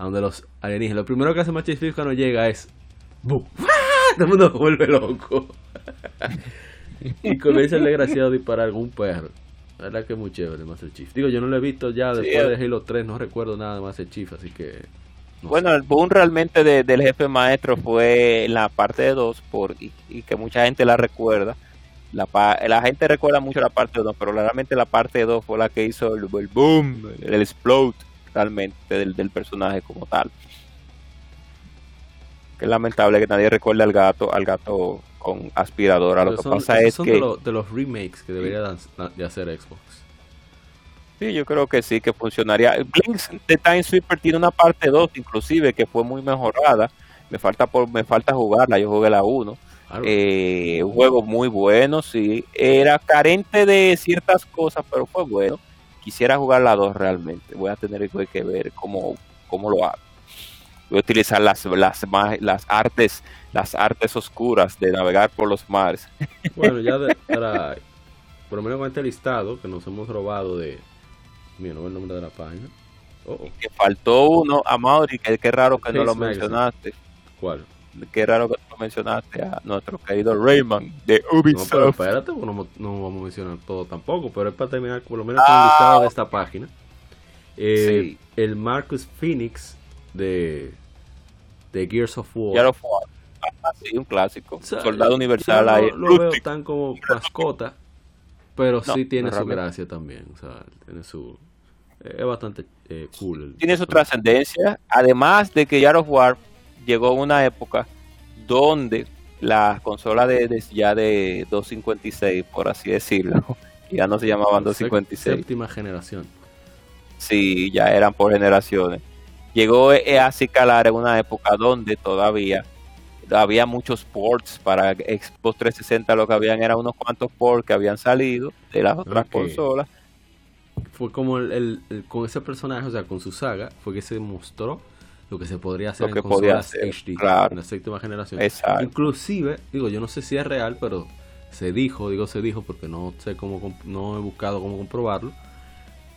A donde los alienígenas. Lo primero que hace Master Chief cuando llega es. ¡Bum! Todo el mundo vuelve loco. <laughs> y comienza el desgraciado a disparar algún perro. La verdad que es muy chévere Master Chief. Digo, yo no lo he visto ya después de Halo 3, no recuerdo nada de Master Chief, así que... bueno, el boom realmente del jefe maestro fue en la parte de 2 por, y, que mucha gente la recuerda. La, la gente recuerda mucho la parte 2, pero realmente la parte 2 fue la que hizo el, boom, el explode realmente del, del personaje como tal. Que es lamentable que nadie recuerde al gato, al gato con aspiradora. Lo que pasa es que. De, los remakes que debería de hacer Xbox. Sí, yo creo que sí, que funcionaría. Blinks de Time Sweeper tiene una parte 2, inclusive, que fue muy mejorada. Me falta por me falta jugarla, yo jugué la 1. Eh, un juego muy bueno, sí. Era carente de ciertas cosas, pero fue bueno. Quisiera jugar la 2 realmente. Voy a tener que ver cómo, cómo lo hago. Voy a utilizar las, las, las artes las artes oscuras de navegar por los mares. <laughs> Bueno, ya para, por lo menos con este listado que nos hemos robado de... Mira, no el nombre de la página. Oh, oh. Que faltó uno a Mauri, que qué raro que no lo mencionaste. ¿Cuál? Qué raro que no mencionaste a nuestro querido Rayman de Ubisoft. No, pero espérate, no, no, vamos a mencionar todo tampoco, pero es para terminar por lo menos con el listado de esta página. Eh, el Marcus Phoenix de, de Gears of War. Gears of War. Ah, sí, un clásico. Soldado Universal ahí. lo veo tan como mascota, pero sí tiene su gracia también. O sea, tiene su. es bastante eh, cool. tiene su trascendencia. Además de que Gears of War llegó una época donde la consola de, ya de 256, por así decirlo, <laughs> ya no se llamaban 256. Séptima generación. Sí, ya eran por generaciones. Llegó eh, a calar en una época donde todavía había muchos ports para Xbox 360, lo que habían eran unos cuantos ports que habían salido de las otras consolas. Fue como el, con ese personaje, o sea, con su saga, fue que se mostró lo que se podría hacer en consolas HD en la séptima generación. Inclusive, digo, yo no sé si es real, pero se dijo, digo se dijo porque no sé cómo, no he buscado cómo comprobarlo.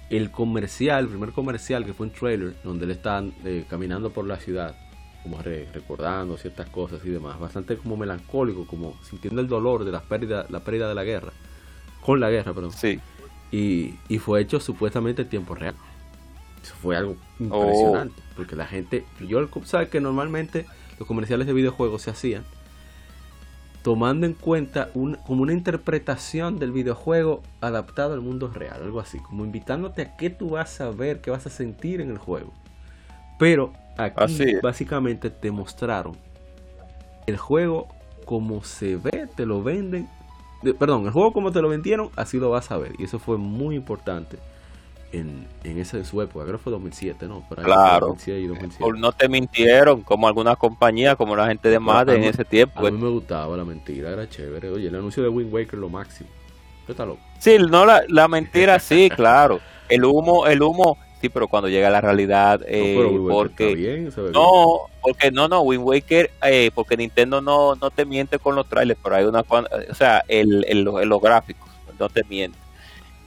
El comercial, el primer comercial que fue un trailer, donde él está eh, caminando por la ciudad, como recordando ciertas cosas y demás, bastante como melancólico, como sintiendo el dolor de la pérdida, la pérdida de la guerra, con la guerra, perdón. Sí. Y, y fue hecho supuestamente en tiempo real. Eso fue algo impresionante. Oh. Porque la gente. Yo sabes que normalmente los comerciales de videojuegos se hacían tomando en cuenta un, como una interpretación del videojuego adaptado al mundo real, algo así, como invitándote a qué tú vas a ver, qué vas a sentir en el juego. Pero aquí básicamente te mostraron el juego como se ve, te lo venden, perdón, el juego como te lo vendieron, así lo vas a ver. Y eso fue muy importante en, en esa de su época, creo que fue 2007, ¿no? claro. no te mintieron, como algunas compañías, como la gente de Madden en ese tiempo. A mí me gustaba la mentira, era chévere. Oye, el anuncio de Wind Waker lo máximo. Está loco. Sí, no, la, la mentira sí, <laughs> claro. El humo, el humo, sí, pero cuando llega la realidad, eh, porque no, porque no, no, Wind Waker, eh, porque Nintendo no, no te miente con los trailers, pero hay una, o sea, el, el, los gráficos, no te miente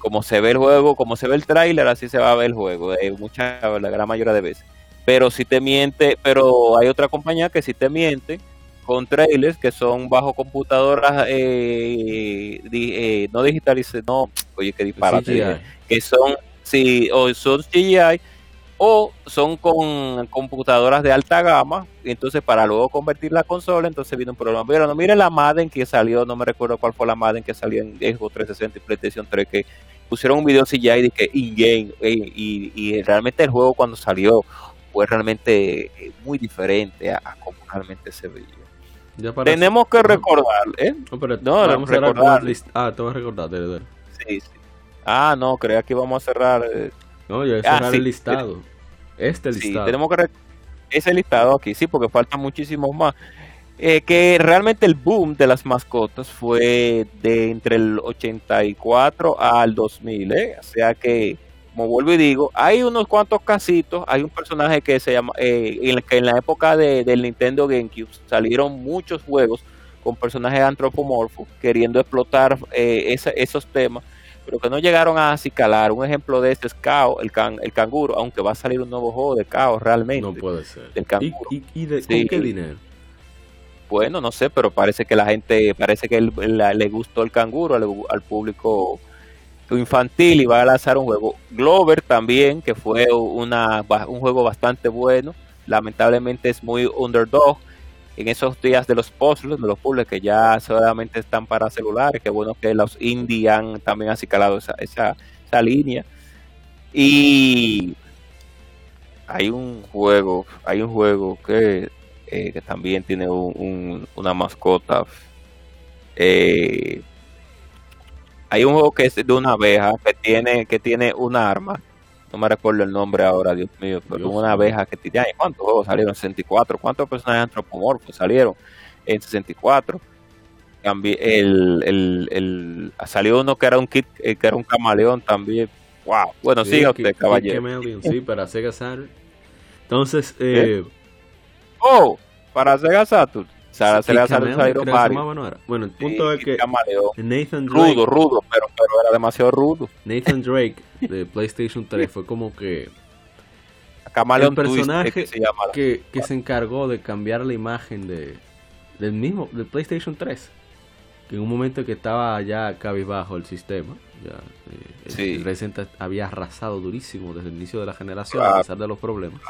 como se ve el juego, como se ve el tráiler, así se va a ver el juego, de mucha, la gran mayoría de veces. Pero si te miente, pero hay otra compañía que sí te miente con trailers que son bajo computadoras eh, eh, no digitalizadas, no, oye, que disparate, que son, sí, o son CGI o son con computadoras de alta gama, y entonces para luego convertir la consola, entonces viene un problema. Pero no mire la Madden que salió, no me recuerdo cuál fue la Madden que salió en Xbox 360 y PlayStation 3, que pusieron un video CGI de que in-game, y, y, realmente el juego cuando salió fue realmente eh, muy diferente a, como realmente se veía. Tenemos que recordar, ¿eh? No, pero no, vamos recordar. A ah, te vas a recordar, Sí, sí. Ah, no, creo que vamos a cerrar. Eh, no, yo voy a cerrar el listado. Este listado. Sí, tenemos que ese listado aquí, sí, porque faltan muchísimos más. Eh, que realmente el boom de las mascotas fue de entre el 84 al 2000, ¿eh? o sea que, como vuelvo y digo, hay unos cuantos casitos, hay un personaje que se llama, eh, en, que en la época de, del Nintendo GameCube salieron muchos juegos con personajes antropomorfos queriendo explotar eh, esos temas pero que no llegaron a acicalar. Un ejemplo de este es Cao, el, can, el canguro, aunque va a salir un nuevo juego de Cao realmente. No puede ser. Del canguro. ¿Y, de qué dinero? Bueno, no sé, pero parece que la gente, parece que le gustó el canguro al, público infantil y va a lanzar un juego. Glover también, que fue una, un juego bastante bueno. Lamentablemente es muy underdog en esos días de los puzzles, de los puzzles que ya solamente están para celulares, que bueno que los indie han también esa, esa, esa línea. Y hay un juego, hay un juego que, eh, que también tiene un, una mascota. Eh, hay un juego que es de una abeja que tiene, que tiene un arma no me recuerdo el nombre ahora, Dios mío, pero una abeja que tiene, ¿cuántos juegos salieron? 64, ¿cuántos personajes antropomorfos salieron en 64? El, el, el, salió uno que era un kit, eh, que era un camaleón también. Wow. Bueno, sí, siga usted, caballero. sí, para Sega Saturn. Entonces, <laughs> eh, oh, para Sega Saturn. Sega Saturn salieron Mario. Bueno, el punto es que Nathan Drake, rudo, rudo, pero, pero era demasiado rudo. Nathan <laughs> Drake de PlayStation 3 fue como que el personaje que se, que, se encargó de cambiar la imagen de, del mismo, del PlayStation 3. Que en un momento que estaba ya cabizbajo el sistema, ya, eh, el, había arrasado durísimo desde el inicio de la generación, a pesar de los problemas.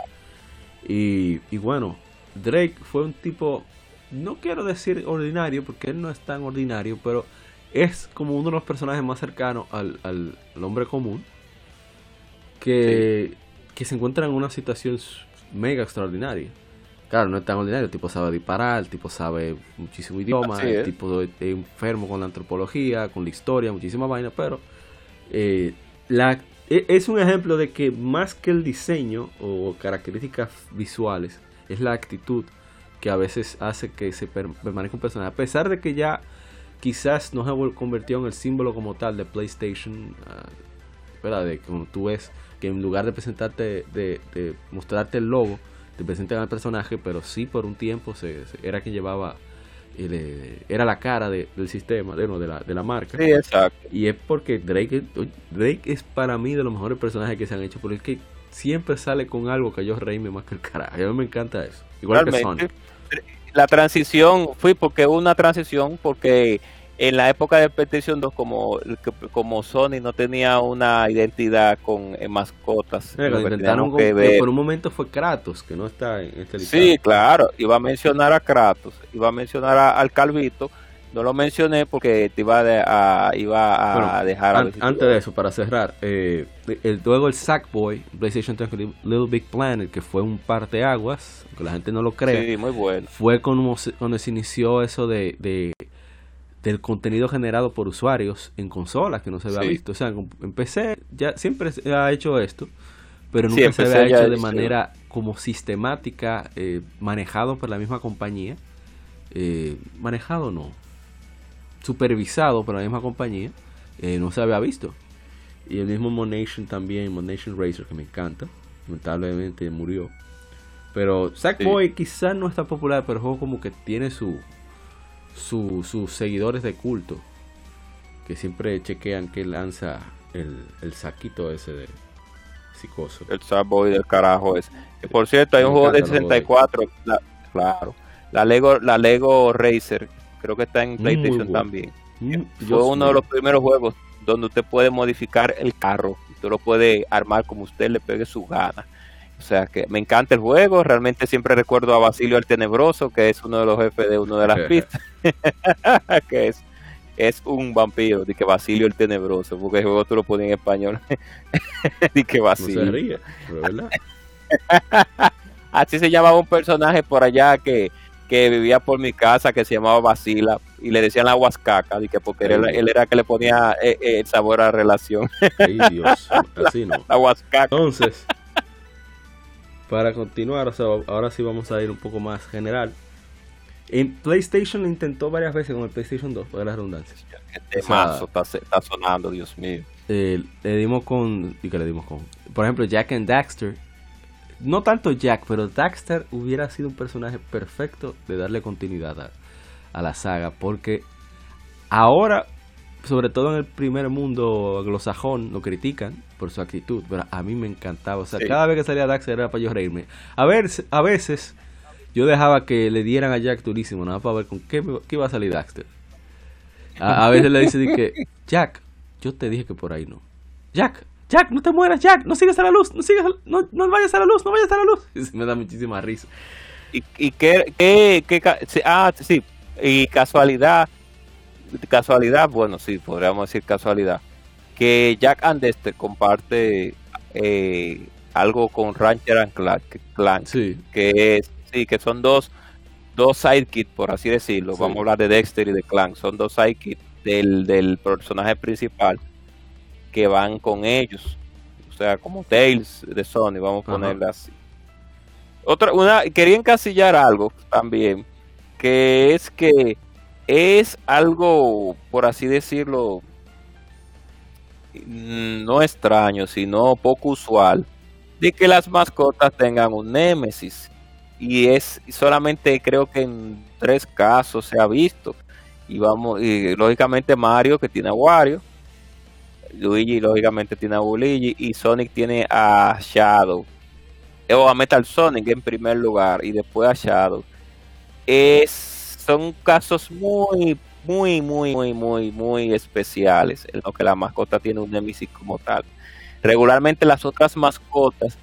Y, y bueno, Drake fue un tipo, no quiero decir ordinario, porque él no es tan ordinario, pero es como uno de los personajes más cercanos al, al, hombre común. Que que se encuentra en una situación mega extraordinaria. Claro, no es tan ordinario, el tipo sabe disparar, el tipo sabe muchísimo idioma, el tipo es enfermo con la antropología, con la historia, muchísima vaina, pero eh, la, e, es un ejemplo de que más que el diseño o características visuales, es la actitud que a veces hace que se permanezca un personaje. A pesar de que ya quizás no se convirtió en el símbolo como tal de PlayStation, uh, ¿verdad? De como tú ves que en lugar de presentarte, de, mostrarte el logo, te presentan al personaje, pero sí por un tiempo se, era quien llevaba, eh, era la cara del sistema, de, de, la, de la marca. Sí, exacto. Y es porque Drake, Drake es para mí de los mejores personajes que se han hecho, porque es que siempre sale con algo que yo reíme más que el carajo. A mí me encanta eso. Igual que Sonic. La transición fui porque una transición porque en la época de PlayStation 2 como, como Sony no tenía una identidad con mascotas que por un momento fue Kratos que no está en este listado. sí claro iba a mencionar a Kratos iba a mencionar al Calvito no lo mencioné porque te iba a, iba a dejar antes de eso para cerrar eh, el, luego el Sackboy PlayStation 3 Little Big Planet que fue un parteaguas que la gente no lo cree sí, muy bueno. fue cuando, cuando se inició eso de del contenido generado por usuarios en consolas que no se había visto. O sea, en PC ya siempre se ha hecho esto, pero nunca se había hecho de manera como sistemática, eh, manejado por la misma compañía. Eh, manejado no, supervisado por la misma compañía, eh, no se había visto. Y el mismo Monation también, Monation Racer, que me encanta, lamentablemente murió. Pero Sackboy quizás no está popular, pero el juego como que tiene su, sus seguidores de culto que siempre chequean que lanza el, el saquito ese de psicoso. El Subboy del carajo es. Que por cierto, hay un juego de 64, claro. La Lego, la Lego Racer, creo que está en PlayStation también. Fue uno de los primeros juegos donde usted puede modificar el carro. Usted lo puede armar como usted le pegue su gana. O sea que me encanta el juego, realmente siempre recuerdo a Basilio el Tenebroso, que es uno de los jefes de una de las pistas, <laughs> que es, es un vampiro, de que Basilio el Tenebroso, porque el juego tú lo pones en español, <laughs> de que Basilio. <laughs> Así se llamaba un personaje por allá que, que vivía por mi casa que se llamaba Basila y le decían la huascaca, que porque él, él, era que le ponía eh, eh, el sabor a la relación. Ay, Dios, <laughs> así no. La huascaca. Entonces, para continuar, ahora sí vamos a ir un poco más general. En PlayStation intentó varias veces con el PlayStation 2, por las redundancias. Este está, sonando, Dios mío. Eh, le dimos con. ¿Y qué le dimos con? Por ejemplo, Jack and Daxter. No tanto Jack, pero Daxter hubiera sido un personaje perfecto de darle continuidad a la saga. Porque ahora sobre todo en el primer mundo anglosajón, lo critican por su actitud, pero a mí me encantaba. O sea, cada vez que salía Daxter era para yo reírme. A ver, a veces yo dejaba que le dieran a Jack durísimo, nada para ver con qué, qué iba a salir Daxter. A, veces le dice que, Jack, yo te dije que por ahí no. Jack, Jack, no te mueras, Jack, no sigas a la luz, no sigas, no, no vayas a la luz, no vayas a la luz. Y <laughs> me da muchísima risa. Y, y qué, qué, qué, ah, sí, y casualidad, casualidad, bueno, sí, podríamos decir casualidad, que Jack and Dexter comparte eh, algo con Rancher and Clank, que es, sí, que son dos, dos sidekicks, por así decirlo, vamos a hablar de Dexter y de Clank, son dos sidekicks del, del personaje principal que van con ellos, o sea, como Tails de Sony, vamos a ponerla así. Otra, una, quería encasillar algo también, que es que es algo, por así decirlo, mm, no extraño, sino poco usual, de que las mascotas tengan un némesis. Y es solamente creo que en tres casos se ha visto. Y vamos, y lógicamente Mario que tiene a Wario, Luigi lógicamente tiene a Luigi y Sonic tiene a Shadow. O a Metal Sonic en primer lugar y después a Shadow. Es, son casos muy, muy, muy, muy, muy, muy especiales en que la mascota tiene un Nemesis como tal. Regularmente las otras mascotas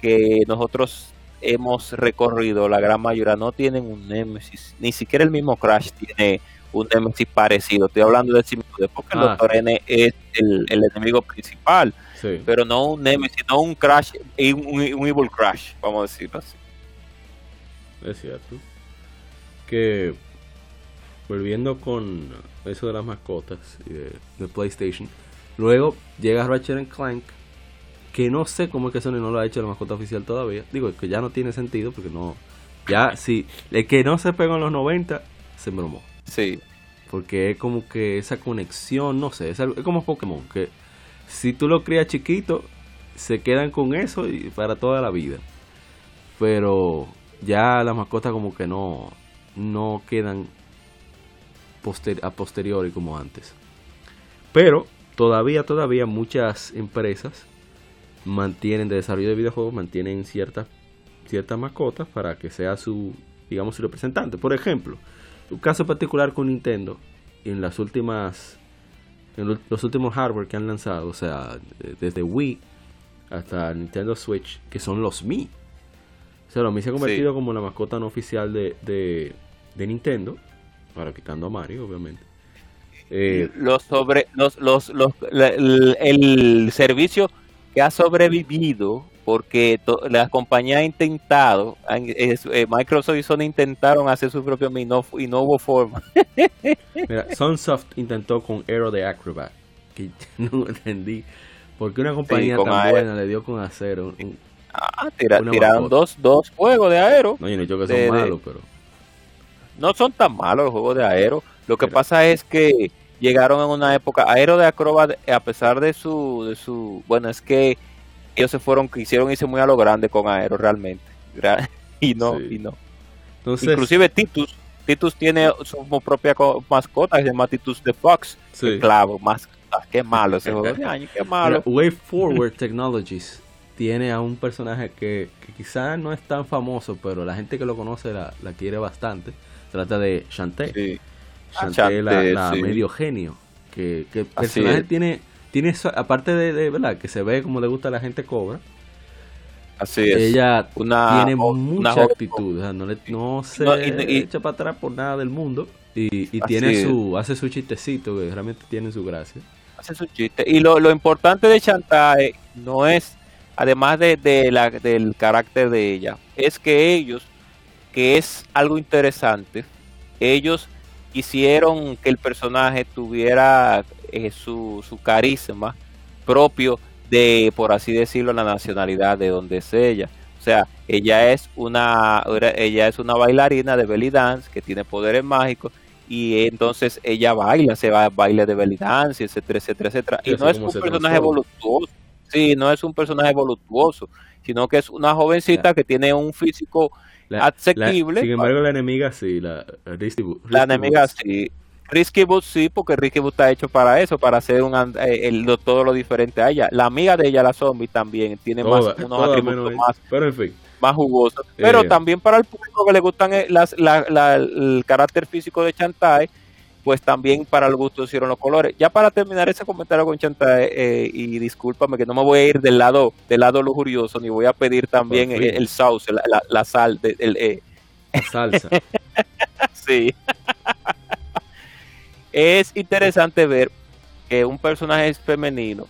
que nosotros hemos recorrido, la gran mayoría no tienen un Nemesis, ni siquiera el mismo Crash tiene un Nemesis parecido. Estoy hablando de simulación porque el ah. Doctor N es el, enemigo principal, pero no un Nemesis, no un Crash, un, un Evil Crash, vamos a decirlo así. Es cierto. Que volviendo con eso de las mascotas de, PlayStation, luego llega Ratchet Clank, que no sé cómo es que Sony no lo ha hecho la mascota oficial todavía. Digo, que ya no tiene sentido porque no. Ya, sí, el que no se pegó en los 90 se bromó. Sí. Porque es como que esa conexión, no sé, es, como Pokémon, que si tú lo crías chiquito, se quedan con eso y para toda la vida. Pero ya las mascotas como que no, no quedan a posteriori como antes. Pero todavía, todavía muchas empresas mantienen de desarrollo de videojuegos, mantienen ciertas ciertas mascotas para que sea su, digamos, su representante. Por ejemplo, un caso particular con Nintendo en las últimas en los últimos hardware que han lanzado, o sea, desde Wii hasta Nintendo Switch, que son los Mi. O sea, los Mi se ha convertido como la mascota no oficial de, de, de, Nintendo, ahora quitando a Mario, obviamente. Eh, los sobre los, los, los el servicio que ha sobrevivido porque la compañía ha intentado, eh, Microsoft y Sony intentaron hacer su propio y no, y no hubo forma. <laughs> Mira, Sunsoft intentó con Aero de Acrobat, que <laughs> no entendí. Porque una compañía tan buena le dio con acero. ah, tiraron dos, dos juegos de aero. No, yo no he dicho que son malos, pero. No son tan malos los juegos de aero. Lo que pasa es que llegaron en una época. Aero de Acrobat, a pesar de su, de su. Bueno, es que ellos se fueron, quisieron irse muy a lo grande con Aero realmente. <laughs> Y no, y no. Inclusive Titus, Titus tiene su propia mascota, se llama Titus the Fox. Sí. Clavo, más ah, qué malo ese <laughs> juego. qué malo. Way Forward Technologies tiene a un personaje que, quizás no es tan famoso, pero la gente que lo conoce la, quiere bastante. Trata de Shantae. Shantae, la, medio genio. Que, que el personaje tiene tiene aparte de, verdad que se ve como le gusta a la gente cobra. Así es. Ella tiene mucha actitud no, le, no se echa para atrás por nada del mundo. Y, tiene su hace su chistecito que realmente tiene su gracia. Hace su chiste. Y lo, lo importante de Chantae no es además de, de la, del carácter de ella es que ellos que es algo interesante ellos hicieron que el personaje tuviera eh, su, su carisma propio de, por así decirlo, la nacionalidad de donde es ella. O sea, ella es una, ella es una bailarina de belly dance que tiene poderes mágicos y entonces ella baila, se va a baile de belly dance, etcétera, etcétera, etcétera. Y no es un personaje voluptuoso, sí, no es un personaje voluptuoso, sino que es una jovencita que tiene un físico asequible. sin embargo, la enemiga sí, la, la enemiga sí. Risky Boot sí, porque Risky Boot está hecho para eso, para hacer un, eh, todo lo diferente a ella. La amiga de ella, la zombie, también tiene más, unos atributos más, pero más. Pero eh. también para el público que le gustan eh, las, el carácter físico de Chantai, pues también para el gusto hicieron los colores. Ya para terminar ese comentario con Chantai, y discúlpame que no me voy a ir del lado del lado lujurioso, ni voy a pedir también el, sauce, la, sal, de, el, salsa. <laughs> sí. Es interesante ver que un personaje femenino,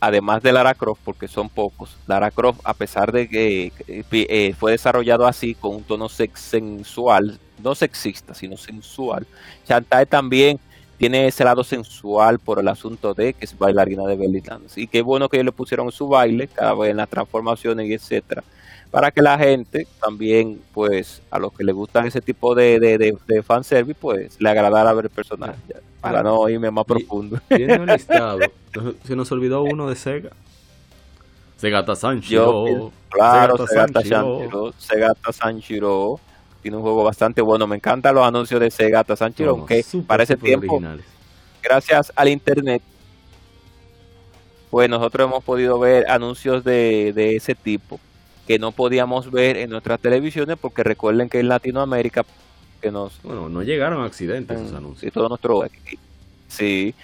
además de Lara Croft, porque son pocos, Lara Croft, a pesar de que eh, fue desarrollado así, con un tono sex sensual, no sexista, sino sensual, Chantal también tiene ese lado sensual por el asunto de que es bailarina de belly dance. Y qué bueno que ellos le pusieron su baile, cada vez en las transformaciones y etcétera. para que la gente también, pues, a los que les gustan ese tipo de, de, de, fanservice, pues, le agradara ver el personaje, para no irme más profundo. <laughs> Tiene un listado, <laughs> se nos olvidó uno de Sega. Segata Sanchiro. claro, Segata Sanchiro. Segata Sanchiro. Tiene un juego bastante bueno. Me encantan los anuncios de Segata Sanchiro, aunque para ese tiempo, gracias al internet, pues nosotros hemos podido ver anuncios de, de ese tipo que no podíamos ver en nuestras televisiones porque recuerden que en Latinoamérica que nos bueno no llegaron accidentes esos anuncios. y todo nuestro sí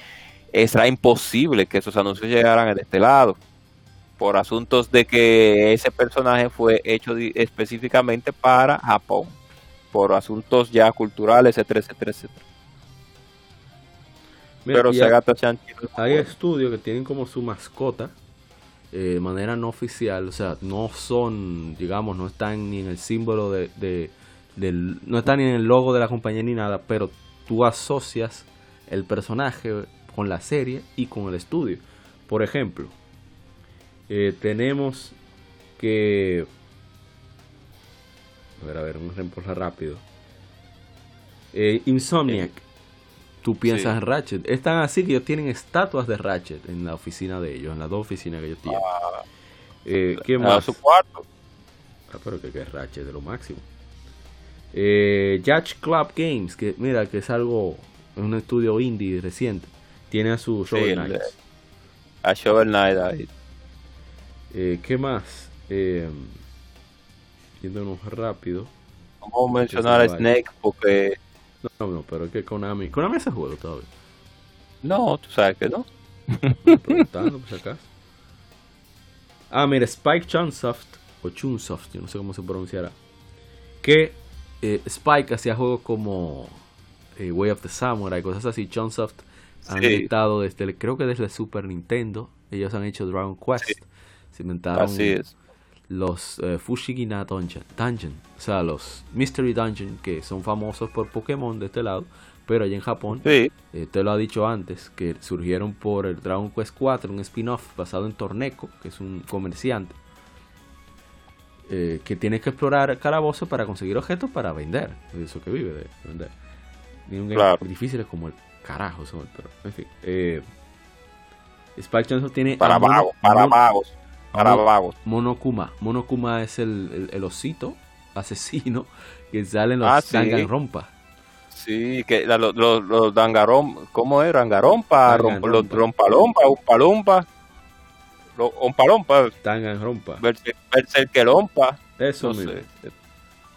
era imposible que esos anuncios llegaran de este lado por asuntos de que ese personaje fue hecho específicamente para Japón por asuntos ya culturales etcétera etcétera etcétera pero Segata Hay estudios que tienen como su mascota eh, de manera no oficial, o sea, no son, digamos, no están ni en el símbolo de, de del, no están ni en el logo de la compañía ni nada, pero tú asocias el personaje con la serie y con el estudio. Por ejemplo, eh, tenemos que a ver, a ver, un ejemplo rápido. Eh, Insomniac tú piensas en Ratchet. Es tan así que ellos tienen estatuas de Ratchet en la oficina de ellos, en las dos oficinas que ellos tienen. Ah, eh, ¿Qué más? su cuarto. Ah, pero que, es Ratchet de lo máximo. Eh, Judge Club Games, que mira que es algo, es un estudio indie reciente. Tiene a su Shovel Knight. A Shovel Knight ahí. Eh, ¿Qué más? Eh, yéndonos rápido. Vamos a mencionar a Snake porque no, no, pero es que Konami. Konami hace juego todavía. No, tú sabes que no. Preguntando por si acaso. Ah, mira, Spike Chunsoft, o Chunsoft, yo no sé cómo se pronunciará. Que eh, Spike hacía juegos como eh, Way of the Samurai, cosas así. Chunsoft han editado desde, creo que desde Super Nintendo. Ellos han hecho Dragon Quest. Se inventaron. Así es los eh, Fushigina Dungeon, Dungeon, o sea, los Mystery Dungeon que son famosos por Pokémon de este lado, pero allá en Japón, sí. Eh, te lo ha dicho antes, que surgieron por el Dragon Quest 4, un spin-off basado en Torneco, que es un comerciante, eh, que tiene que explorar calabozos para conseguir objetos para vender, eso que vive de vender. Tiene un claro. difíciles como el carajo son, pero en fin. Eh, Spike Chunsoft tiene... Para vagos, para vagos. Para vagos. Monokuma. Monokuma es el, el, osito asesino <laughs> que sale en los ah, Danganronpa. Sí, que los, los, los Dangarom, ¿cómo es? Dangarompa, rompa, los Rompalompa, Umpalompa, los Ompalompa. Danganronpa. Berserkelompa. Eso no Sé.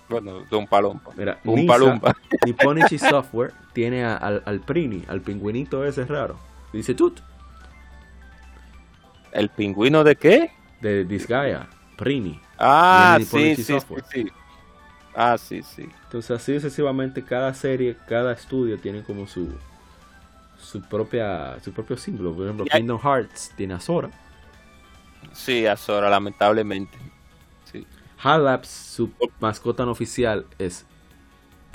Bueno, Don Palompa. Mira, un Palompa. Nipponichi <laughs> Software tiene al, al Prini, al pingüinito ese raro. Dice Tut. ¿El pingüino de qué? De Disgaea, Prini. Ah, sí, sí, sí, Ah, sí, sí. Entonces así sucesivamente cada serie, cada estudio tiene como su su propia su propio símbolo. Por ejemplo, Kingdom Hearts tiene a Sora. Sí, a Sora, lamentablemente. Sí. Halabs, su mascota no oficial es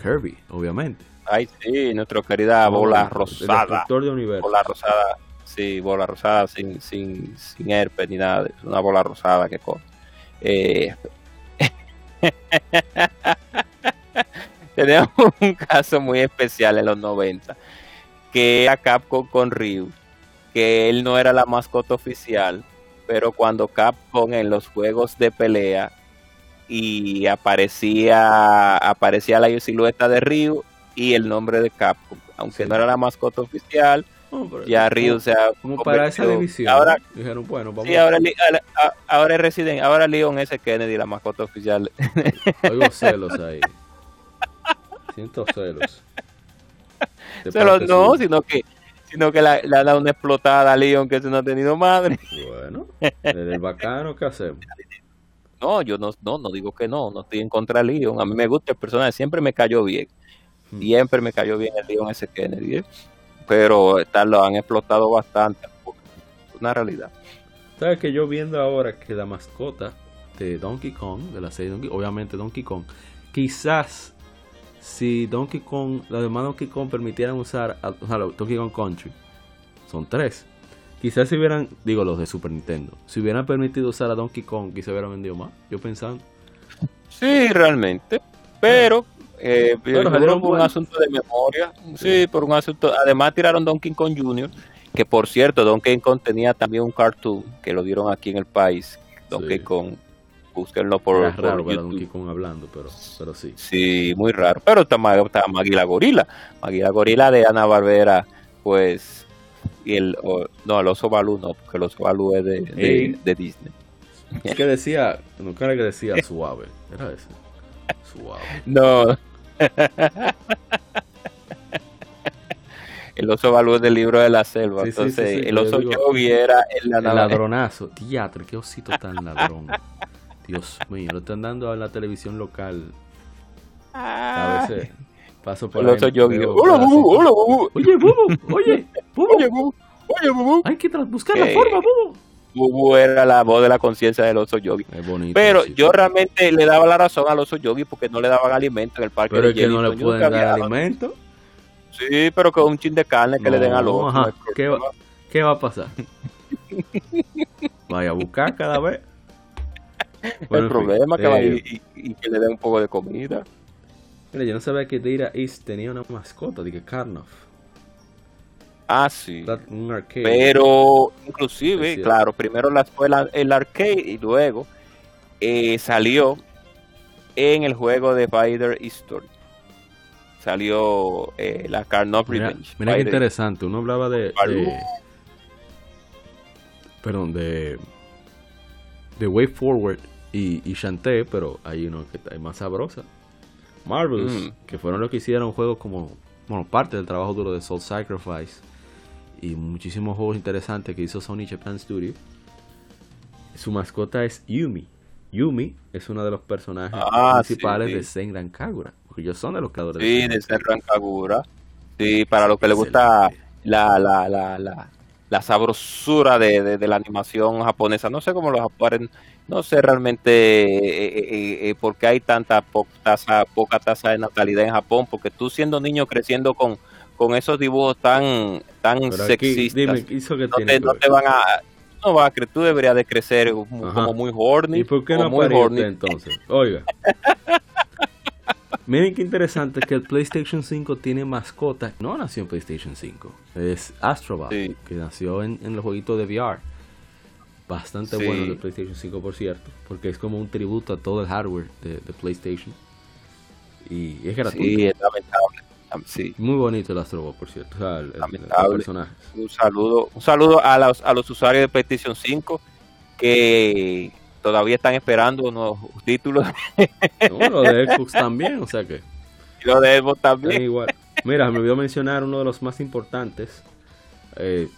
Kirby, obviamente. Ay, sí, nuestra querida bola rosada. El de universo. Bola rosada Sí, bola rosada sin, sin, sin herpes ni nada. Es una bola rosada que corre. Eh... <laughs> Tenemos un caso muy especial en los 90 que era Capcom con Ryu, que él no era la mascota oficial, pero cuando Capcom en los juegos de pelea y aparecía aparecía la silueta de Ryu y el nombre de Capcom, aunque no era la mascota oficial, ya Ryu se ha como para esa división. ahora dijeron bueno vamos sí, ahora ahora residen ahora Leon S Kennedy la mascota oficial. <laughs> Oigo celos ahí. <laughs> Siento celos. Celos no sino que sino que le ha dado una explotada a Leon que se no ha tenido madre. Bueno <laughs> el bacano que hacemos no yo no, no no digo que no no estoy en contra de Leon. A mí me gusta el personaje siempre me cayó bien. Hmm. siempre me cayó bien el Leon S Kennedy ¿eh? Pero lo han explotado bastante. Una realidad. ¿Sabes que yo viendo ahora que la mascota de Donkey Kong, de la serie Donkey, obviamente Donkey Kong, quizás si Donkey Kong, los demás Donkey Kong permitieran usar, o sea, Donkey Kong Country, son tres. Quizás si hubieran, digo los de Super Nintendo, si hubieran permitido usar a Donkey Kong, quizás hubieran vendido más. Yo pensando. Sí, realmente. Pero, eh, por un asunto de memoria. Sí. por un asunto. Además, tiraron Donkey Kong Jr., que por cierto, Donkey Kong tenía también un cartoon que lo dieron aquí en el país. Donkey Kong búsquenlo por, Era raro ver a Donkey Kong hablando, pero, pero sí. Sí, muy raro. Pero está, está Maguila Gorila. Maguila Gorila de Ana Barbera, pues. Y el. no, el oso Balú no, porque el oso Balú es de, de, Disney. Es que decía. No era que decía suave. Era ese. Suave. <laughs> No. <laughs> el oso Balú es del libro de la selva. Entonces, el oso Yogi era el, el ladronazo. Teatro, qué osito <laughs> tan ladrón. Dios mío, lo están dando a la televisión local. A veces paso por ahí. Hola, Bubu, hola, Bubu. Oye, Bubu, oye, <laughs> Bubu. Oye, Bubu. Oye, Bubu. Hay que buscar la forma, Bubu. Bubu era la voz de la conciencia del oso yogi. Pero yo realmente le daba la razón al oso yogi porque no le daban alimento en el parque. Pero es que no le pueden dar alimento. Sí, pero con un chin de carne que le den al oso. ¿Qué, va, ¿Qué va a pasar? Vaya a buscar cada vez el problema que va eh, y, que le dé un poco de comida. Mira, yo no sabía que Data East tenía una mascota, dije Carnoff. Ah, sí. Pero, inclusive, claro, primero la escuela, el arcade y luego eh, salió en el juego de Spider History. Salió eh, la Carnoff Revenge. Mira qué interesante, uno hablaba de, de perdón, de de Way Forward y, y Shantae, pero hay uno que está más sabrosa. Marvelous, mm. que fueron los que hicieron juegos como, bueno, parte del trabajo duro de Soul Sacrifice y muchísimos juegos interesantes que hizo Sony Japan Studio. Su mascota es Yumi. Yumi es uno de los personajes ah, principales de Senran Kagura, porque ellos son de los creadores sí, de Senran Kagura. Sí, para los que les gusta la, la, la, la, la sabrosura de, de, la animación japonesa. No sé cómo los japoneses, no sé realmente eh, eh, eh, por qué hay tanta poca tasa de natalidad en Japón, porque tú siendo niño creciendo con, con esos dibujos tan, tan sexistas, no, te, van a... No va a creer, tú deberías de crecer como muy horny. ¿Y por qué no muy horny. entonces? Oiga. <laughs> Miren qué interesante que el PlayStation 5 tiene mascota. No nació en PlayStation 5. Es Astrobot, que nació en, los jueguitos de VR. Bastante bueno el PlayStation 5, por cierto. Porque es como un tributo a todo el hardware de, PlayStation. Y es gratuito. Sí, es lamentable. Sí. Muy bonito el Astrobot, por cierto. lamentable. un saludo, un saludo a los, a los usuarios de PlayStation 5 que todavía están esperando unos títulos. <laughs> No, lo de Xbox también, o sea que. Y lo de Xbox también. Igual. Mira, me olvidó mencionar uno de los más importantes. Eh,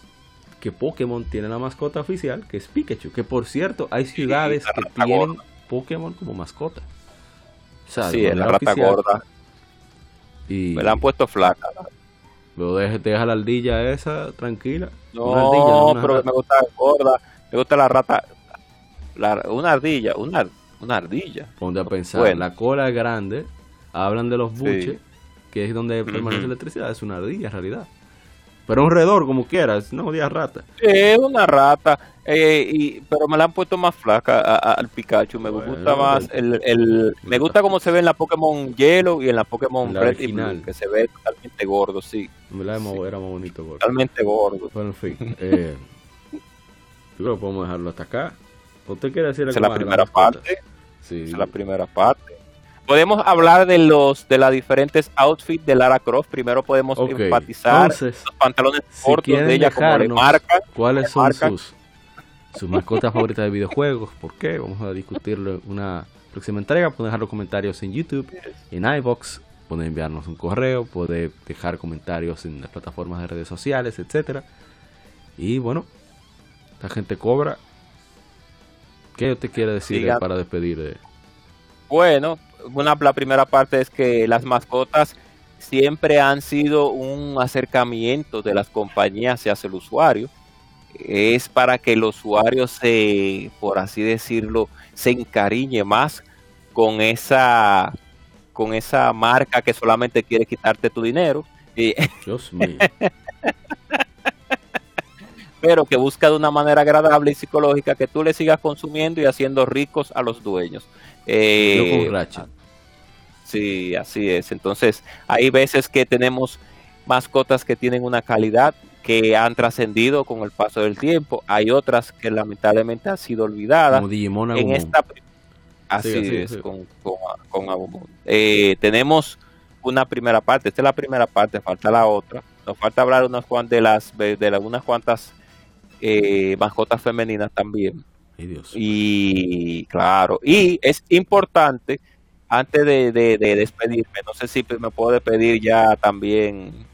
que Pokémon tiene la mascota oficial, que es Pikachu. Que por cierto, hay ciudades que tienen Pokémon como mascota. O sea, sí, la rata gorda. Y me la han puesto flaca. Luego deja, deja la ardilla esa tranquila. No, pero me gusta gorda. Me gusta la rata una ardilla, una, una ardilla. Ponte a pensar, la cola es grande, hablan de los buches, que es donde permanece la electricidad, es una ardilla en realidad. Pero un redor como quieras, no jodida rata. Es una rata, eh, y, pero me la han puesto más flaca al Pikachu. Me gusta más, el, el, me gusta cómo se ve en la Pokémon Yellow y en la Pokémon Red que se ve totalmente gordo, sí. Era más bonito gordo. Totalmente gordo. Bueno, en fin. Eh, yo creo que podemos dejarlo hasta acá. ¿Usted quiere decir es la primera parte. Sí. es la primera parte. Podemos hablar de los de las diferentes outfits de Lara Croft. Primero podemos enfatizar los pantalones cortos de ella como marca. ¿Cuáles son sus sus mascotas favoritas de videojuegos? ¿Por qué? Vamos a discutirlo en una próxima entrega. Pueden dejar los comentarios en YouTube, en iBox. Pueden enviarnos un correo, pueden dejar comentarios en las plataformas de redes sociales, etcétera. Y bueno, la gente cobra ¿Qué te quiere decir para despedir? Bueno, una, la primera parte es que las mascotas siempre han sido un acercamiento de las compañías hacia el usuario. Es para que el usuario se, por así decirlo, se encariñe más con esa, con esa marca que solamente quiere quitarte tu dinero. <laughs> Dios mío. pero que busca de una manera agradable y psicológica que tú le sigas consumiendo y haciendo ricos a los dueños. Eh, sí, así es. Entonces, hay veces que tenemos mascotas que tienen una calidad que han trascendido con el paso del tiempo. Hay otras que lamentablemente han sido olvidadas. en esta Así es, con, con, eh, tenemos una primera parte, esta es la primera parte, falta la otra. Nos falta hablar unas cuantas de las de, unas cuantas eh, mascotas femeninas también. Y claro, y es importante, antes de, despedirme, no sé si me puedo despedir ya también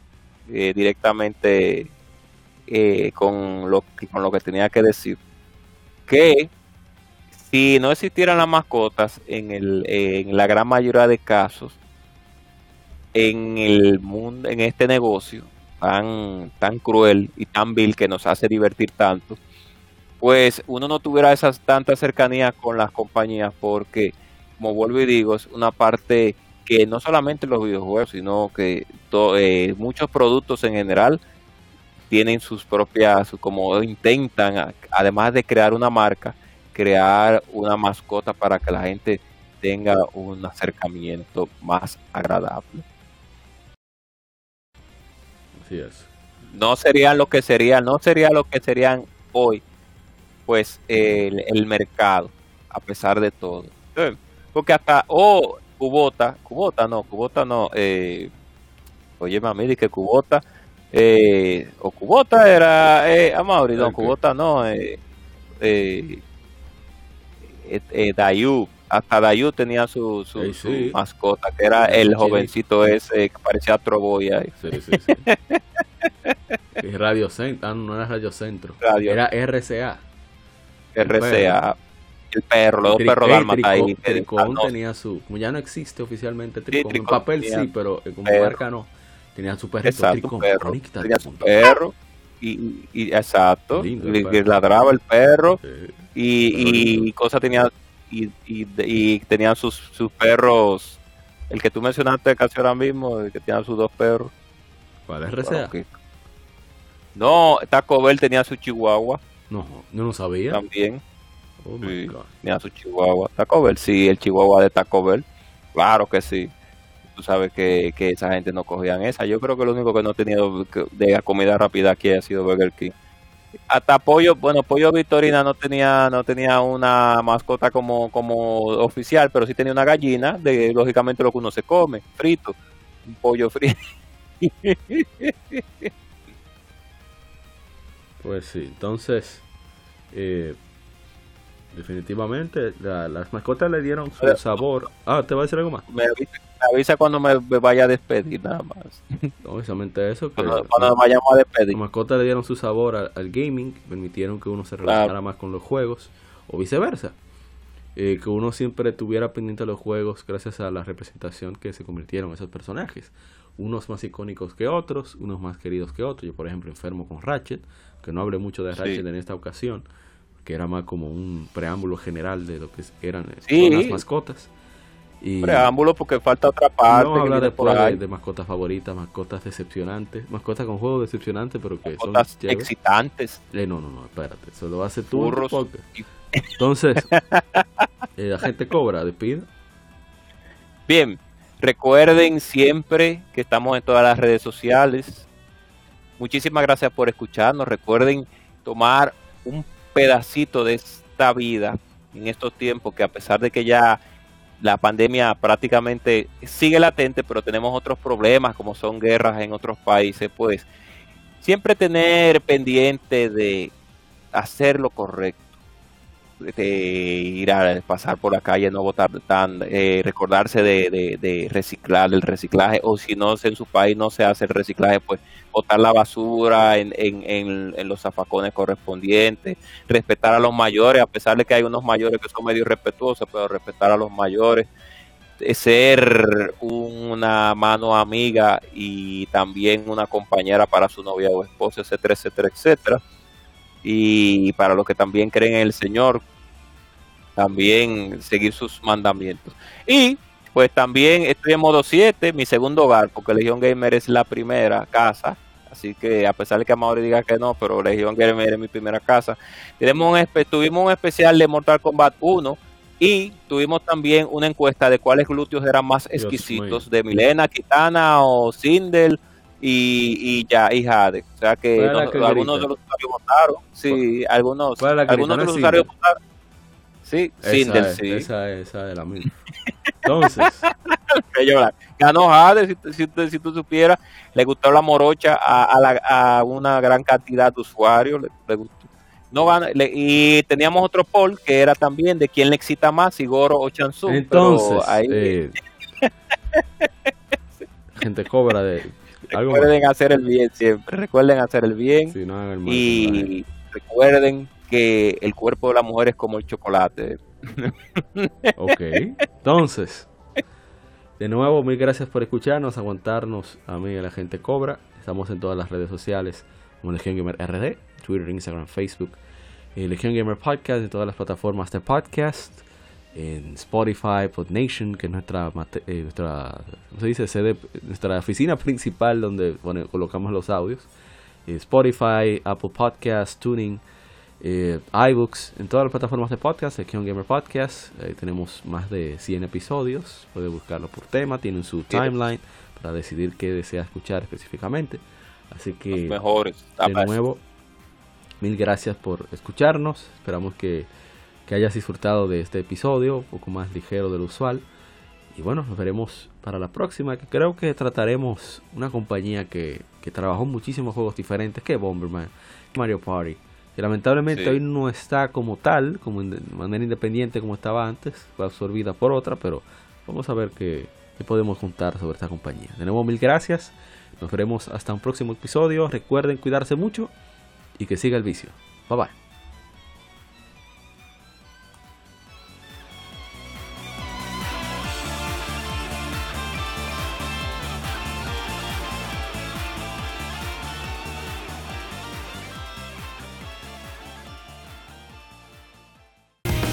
eh, directamente con, lo, con lo que tenía que decir, que si no existieran las mascotas en, el, en la gran mayoría de casos en el mundo en este negocio tan tan cruel y tan vil que nos hace divertir tanto pues uno no tuviera esas tantas cercanías con las compañías porque como vuelvo y digo es una parte que no solamente los videojuegos sino que eh, muchos productos en general tienen sus propias como intentan además de crear una marca crear una mascota para que la gente tenga un acercamiento más agradable. Así es. No serían lo que serían, no sería lo que serían hoy, pues el, mercado, a pesar de todo. Porque hasta, oh, Cubota, Cubota no, Cubota no, eh, oye mami, que Cubota, eh, o Cubota era, eh, Amaury, no, Cubota no, eh, eh eh, eh, Dayu, hasta Dayu tenía su, su, mascota, que era el jovencito ese que parecía Troboya. Sí, sí, sí. <laughs> Radio Centro, ah, no era Radio Centro, era RCA. RCA. El perro, los dos perros dálmatas ahí. Tricón tenía su, como ya no existe oficialmente Tricón, en papel sí, pero como marca no. Tenía su perrito Perro. Tenía su perro y, y exacto, ladraba el perro y, y cosas tenía y, y, tenían sus, sus perros, el que tú mencionaste casi ahora mismo, el que tenía sus dos perros. ¿Cuál es RCA? No, Taco Bell tenía su chihuahua. No, no sabía. También. Oh tenía su chihuahua. Taco Bell, sí, el chihuahua de Taco Bell. Claro que sí tú sabes que, esa gente no cogían esa. Yo creo que lo único que no he tenido de comida rápida aquí ha sido Burger King. Hasta pollo, bueno, pollo Victorina no tenía no tenía una mascota como como oficial, pero sí tenía una gallina, de lógicamente lo que uno se come, frito, un pollo frito. Pues sí, entonces eh, definitivamente las mascotas le dieron su sabor. Ah, ¿te va a decir algo más? Me avisa, cuando me, vaya a despedir, nada más. <laughs> No, eso. Que cuando, vayamos a despedir. Las mascotas le dieron su sabor al, gaming, permitieron que uno se relacionara más con los juegos, o viceversa. Eh, que uno siempre tuviera pendiente los juegos gracias a la representación que se convirtieron esos personajes. Unos más icónicos que otros, unos más queridos que otros. Yo, por ejemplo, enfermo con Ratchet, que no hablé mucho de Ratchet en esta ocasión que era más como un preámbulo general de lo que eran las mascotas. Y preámbulo porque falta otra parte. Vamos a hablar después de, mascotas favoritas, mascotas decepcionantes, mascotas con juegos decepcionantes, pero que son excitantes. Eh, no, no, no, espérate, eso lo hace tú. Entonces, <laughs> eh, la gente cobra, despide. Bien, recuerden siempre que estamos en todas las redes sociales. Muchísimas gracias por escucharnos. Recuerden tomar un pedacito de esta vida en estos tiempos que a pesar de que ya la pandemia prácticamente sigue latente, pero tenemos otros problemas como son guerras en otros países, pues siempre tener pendiente de hacer lo correcto, de ir a pasar por la calle, no votar tan, eh, recordarse de, reciclar el reciclaje, o si no en su país no se hace el reciclaje, pues botar la basura en, en, en, los zafacones correspondientes, respetar a los mayores, a pesar de que hay unos mayores que son medio respetuosos, pero respetar a los mayores, ser una mano amiga y también una compañera para su novia o esposa, etcétera, etcétera, etcétera. Y para los que también creen en el Señor, también seguir sus mandamientos. Y pues también estoy en modo 7, mi segundo hogar, porque Legion Gamer es la primera casa Así que a pesar de que Amaury diga que no, pero Legion Gamer es mi primera casa. Tenemos un, tuvimos un especial de Mortal Kombat 1 y tuvimos también una encuesta de cuáles glúteos eran más exquisitos, de Milena, Kitana o Sindel y, ya, y Jade. O sea que, algunos de los usuarios votaron. Sí, algunos, algunos de los usuarios votaron. Sí, Sindel, sí. Esa, esa es la misma. <laughs> Entonces. Ganó Jade, si, si, tú supieras. Le gustó la morocha a, a, la, a una gran cantidad de usuarios. Le, gustó. No gana, y teníamos otro poll que era también de quién le excita más, si Goro o Chansu. Entonces, ahí... Eh, <laughs> gente cobra de. Recuerden hacer el bien siempre. Recuerden hacer el bien. y recuerden que el cuerpo de la mujer es como el chocolate. <laughs> ok. Entonces, de nuevo, mil gracias por escucharnos, aguantarnos a mí y a la gente Cobra. Estamos en todas las redes sociales como Legion Gamer RD, Twitter, Instagram, Facebook, eh, Legion Gamer Podcast, en todas las plataformas de podcast, en Spotify, PodNation, que es nuestra, eh, nuestra, se dice? Sede, nuestra oficina <laughs> principal donde colocamos los audios. Eh, Spotify, Apple Podcast, Tuning eh, iBooks, en todas las plataformas de podcast, Legion Gamer Podcast. tenemos más de 100 episodios. Puede buscarlo por tema, tienen su timeline para decidir qué desea escuchar específicamente. Así que, mejores. de nuevo, mil gracias por escucharnos. Esperamos que, que hayas disfrutado de este episodio, un poco más ligero de lo usual. Y bueno, nos veremos para la próxima, que creo que trataremos una compañía que, que trabajó muchísimos juegos diferentes, que Bomberman, Mario Party que lamentablemente hoy no está como tal, como de manera independiente como estaba antes, fue absorbida por otra, pero vamos a ver qué, podemos juntar sobre esta compañía. De nuevo, mil gracias, nos veremos hasta un próximo episodio, recuerden cuidarse mucho y que siga el vicio. Bye bye.